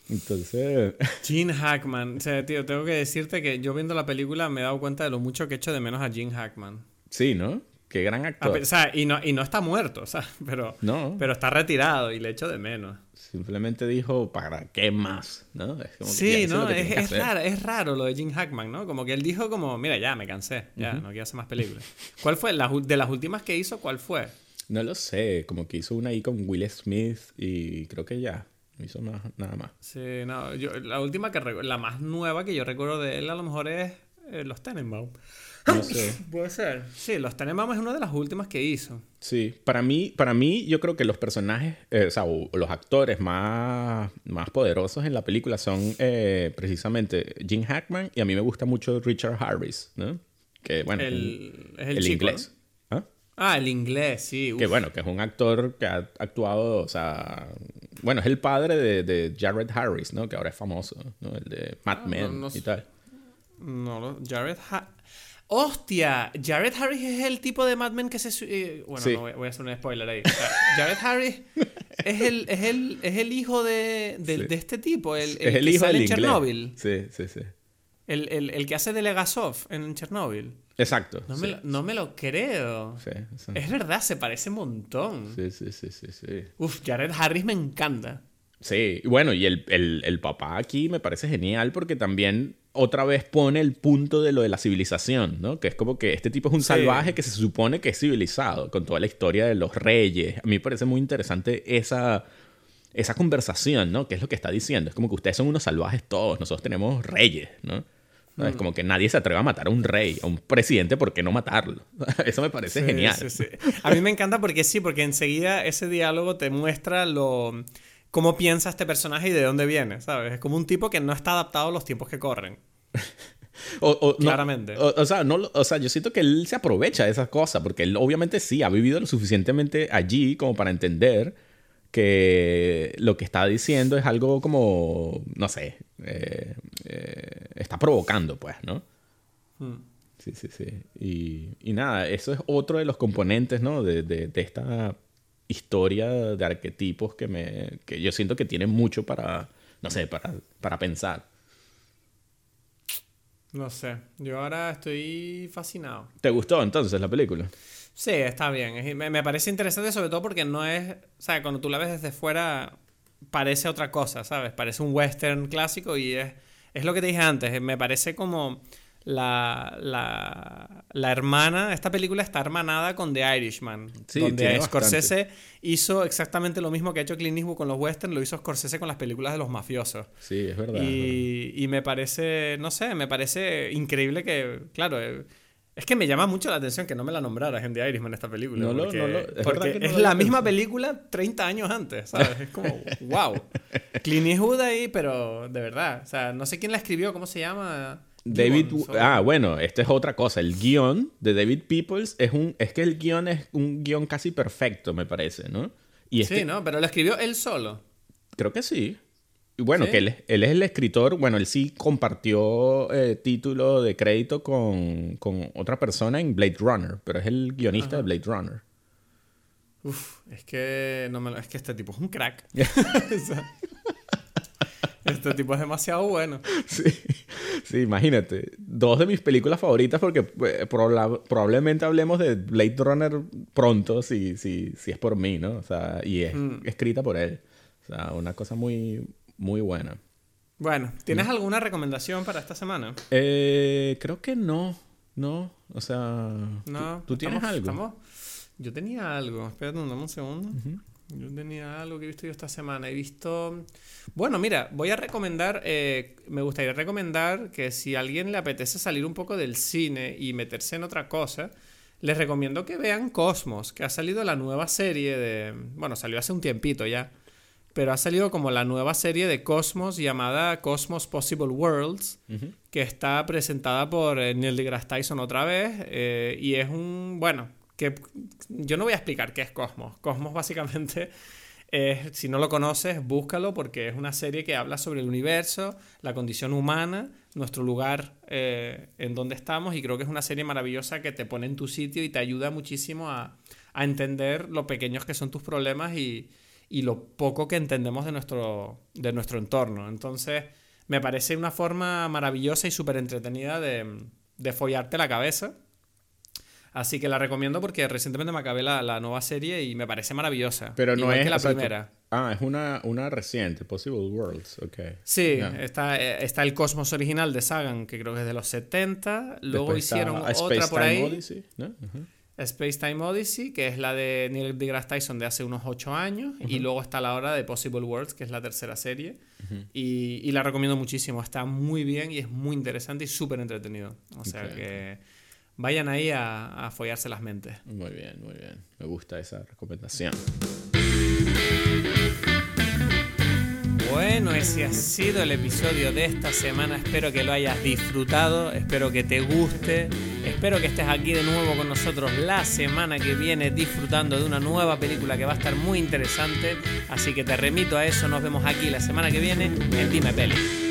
Entonces...
Gene Hackman, o sea, tío, tengo que decirte que yo viendo la película me he dado cuenta de lo mucho que he hecho de menos a Gene Hackman.
Sí, ¿no? Qué gran
A
actor.
pe- o sea, y no, y no está muerto, o sea, pero,
No.
pero está retirado y le echo de menos.
Simplemente dijo, ¿para qué más? ¿No? Es como
Sí, ¿no?
que
Es, es raro, es raro lo de Jim Hackman, ¿no? Como que él dijo como, mira, ya, me cansé, ya, no quiero hacer más películas. ¿Cuál fue? La de las últimas que hizo, ¿cuál fue?
No lo sé, como que hizo una ahí con Will Smith y creo que ya. No hizo más, nada más.
Sí, no, yo, la última que recu- la más nueva que yo recuerdo de él a lo mejor es eh, Los Tenenbaum.
No sé.
Puede ser. Sí, Los Tenenbaum es una de las últimas que hizo.
Sí, para mí, para mí yo creo que los personajes, eh, o sea, los actores más, más poderosos en la película son eh, precisamente Jim Hackman y a mí me gusta mucho Richard Harris, ¿no? Que bueno,
El, es el, chico,
inglés.
¿no? Ah, el inglés, sí.
Que bueno, que es un actor que ha actuado, o sea, bueno, es el padre de, de Jared Harris, ¿no? Que ahora es famoso, ¿no? El de Mad
Ah,
Men
no
y tal.
No, Jared Ha- ¡Hostia! Jared Harris es el tipo de Mad Men que se... eh, bueno,
Sí.
no voy, voy a hacer un spoiler ahí. O sea, Jared Harris es el, es el, es el hijo de, de,
Sí.
de este tipo, el,
es el
que
hijo
sale
del
en
inglés.
Chernobyl.
Sí, sí, sí.
El, el, el que hace de Legasov en Chernobyl.
Exacto.
No,
sí.
me, lo, no me lo creo.
Sí.
Es verdad, se parece un montón.
sí, sí, sí, sí, sí.
Uf, Jared Harris me encanta.
Sí, bueno, y el, el- el papá aquí me parece genial porque también otra vez pone el punto de lo de la civilización, ¿no? Que es como que este tipo es un salvaje que se supone que es civilizado, con toda la historia de los reyes. A mí me parece muy interesante esa, esa conversación, ¿no? Que es lo que está diciendo. Es como que ustedes son unos salvajes todos, nosotros tenemos reyes, ¿no?
Mm.
Es como que nadie se atreve a matar a un rey, a un presidente, ¿por qué no matarlo? Eso me parece
Sí,
genial.
sí, sí. A mí me encanta porque sí, porque enseguida ese diálogo te muestra lo cómo piensa este personaje y de dónde viene, ¿sabes? Es como un tipo que no está adaptado a los tiempos que corren.
O, o- no,
Claramente.
o, o sea, no, o sea, yo siento que él se aprovecha de esas cosas, porque él obviamente sí ha vivido lo suficientemente allí como para entender que lo que está diciendo es algo como, no sé, eh, eh, está provocando, pues, ¿no?
Mm.
Sí, sí, sí. Y, y nada, eso es otro de los componentes, ¿no? De, de- de esta historia de arquetipos que, me, que yo siento que tiene mucho para, no sé, para, para pensar.
No sé, yo ahora estoy fascinado.
¿Te gustó entonces la película?
Sí, está bien. Me, me parece interesante sobre todo porque no es... O sea, cuando tú la ves desde fuera parece otra cosa, ¿sabes? Parece un western clásico y es, es lo que te dije antes. Me parece como la, la, la hermana... Esta película está hermanada con The Irishman.
Sí,
donde
bastante.
Scorsese hizo exactamente lo mismo que ha hecho Clint Eastwood con los westerns, lo hizo Scorsese con las películas de los mafiosos.
Sí, es verdad. es verdad.
Y, y me parece, no sé, me parece increíble que, claro, eh, es que me llama mucho la atención que no me la nombraras en The Irishman esta película.
No
porque
no es
porque la misma
pensado.
película 30 años antes, ¿sabes? Es como, wow. Clint Eastwood ahí, pero de verdad. O sea, no sé quién la escribió, ¿cómo se llama?
David, ah, bueno, esta es otra cosa. El guion de David Peoples es un, es que el guion es un guion casi perfecto, me parece, ¿no? Y
Sí, ¿no? Pero lo escribió él solo.
creo que sí. Bueno,
¿Sí?
que él, es- él es el escritor, bueno, él sí compartió eh, título de crédito con, con otra persona en Blade Runner, pero es el guionista de Blade Runner.
Uf, es que, no me lo- es que este tipo es un crack. Este tipo es demasiado bueno.
Sí, sí, imagínate. Dos de mis películas favoritas porque eh, proba- probablemente hablemos de Blade Runner pronto si, si, si es por mí, ¿no? O sea, y es
Mm.
escrita por él. O sea, una cosa muy, muy buena.
Bueno, ¿tienes alguna recomendación para esta semana?
Eh, creo que no, no. O sea, ¿tú-
No.
¿tú, tienes
estamos-
algo?
estamos- Yo tenía algo. Espérate, dame un segundo. Yo tenía algo que he visto yo esta semana. He visto. Bueno, mira, voy a recomendar. eh, me gustaría recomendar que si a alguien le apetece salir un poco del cine y meterse en otra cosa, les recomiendo que vean Cosmos, que ha salido la nueva serie de. Bueno, salió hace un tiempito ya. Pero ha salido como la nueva serie de Cosmos llamada Cosmos Possible Worlds que está presentada por eh, Neil deGrasse Tyson otra vez eh, y es un, bueno, que yo no voy a explicar qué es Cosmos. Cosmos básicamente, es, si no lo conoces, búscalo porque es una serie que habla sobre el universo, la condición humana, nuestro lugar eh, en donde estamos y creo que es una serie maravillosa que te pone en tu sitio y te ayuda muchísimo a, a entender lo pequeños que son tus problemas y, y lo poco que entendemos de nuestro, de nuestro entorno. Entonces, me parece una forma maravillosa y súper entretenida de, de follarte la cabeza. Así que la recomiendo porque recientemente me acabé la, la nueva serie y me parece maravillosa.
Pero no es
que la
sea,
primera.
Ah, es una, una reciente, Possible Worlds, ok.
Sí, está, eh, está el Cosmos original de Sagan, que creo que es de los 70. Luego
Después
hicieron otra por ahí,
Odyssey, ¿no? Ujú.
Space Time Odyssey, que es la de Neil deGrasse Tyson de hace unos 8 años. Y luego está la hora de Possible Worlds, que es la tercera serie. y, y la recomiendo muchísimo. Está muy bien y es muy interesante y súper entretenido. O sea que vayan ahí a, a follarse las mentes.
Muy bien, muy bien. Me gusta esa recomendación.
Bueno, ese ha sido el episodio de esta semana. Espero que lo hayas disfrutado, espero que te guste, espero que estés aquí de nuevo con nosotros la semana que viene disfrutando de una nueva película que va a estar muy interesante. Así que te remito a eso, nos vemos aquí la semana que viene en Dime Peli.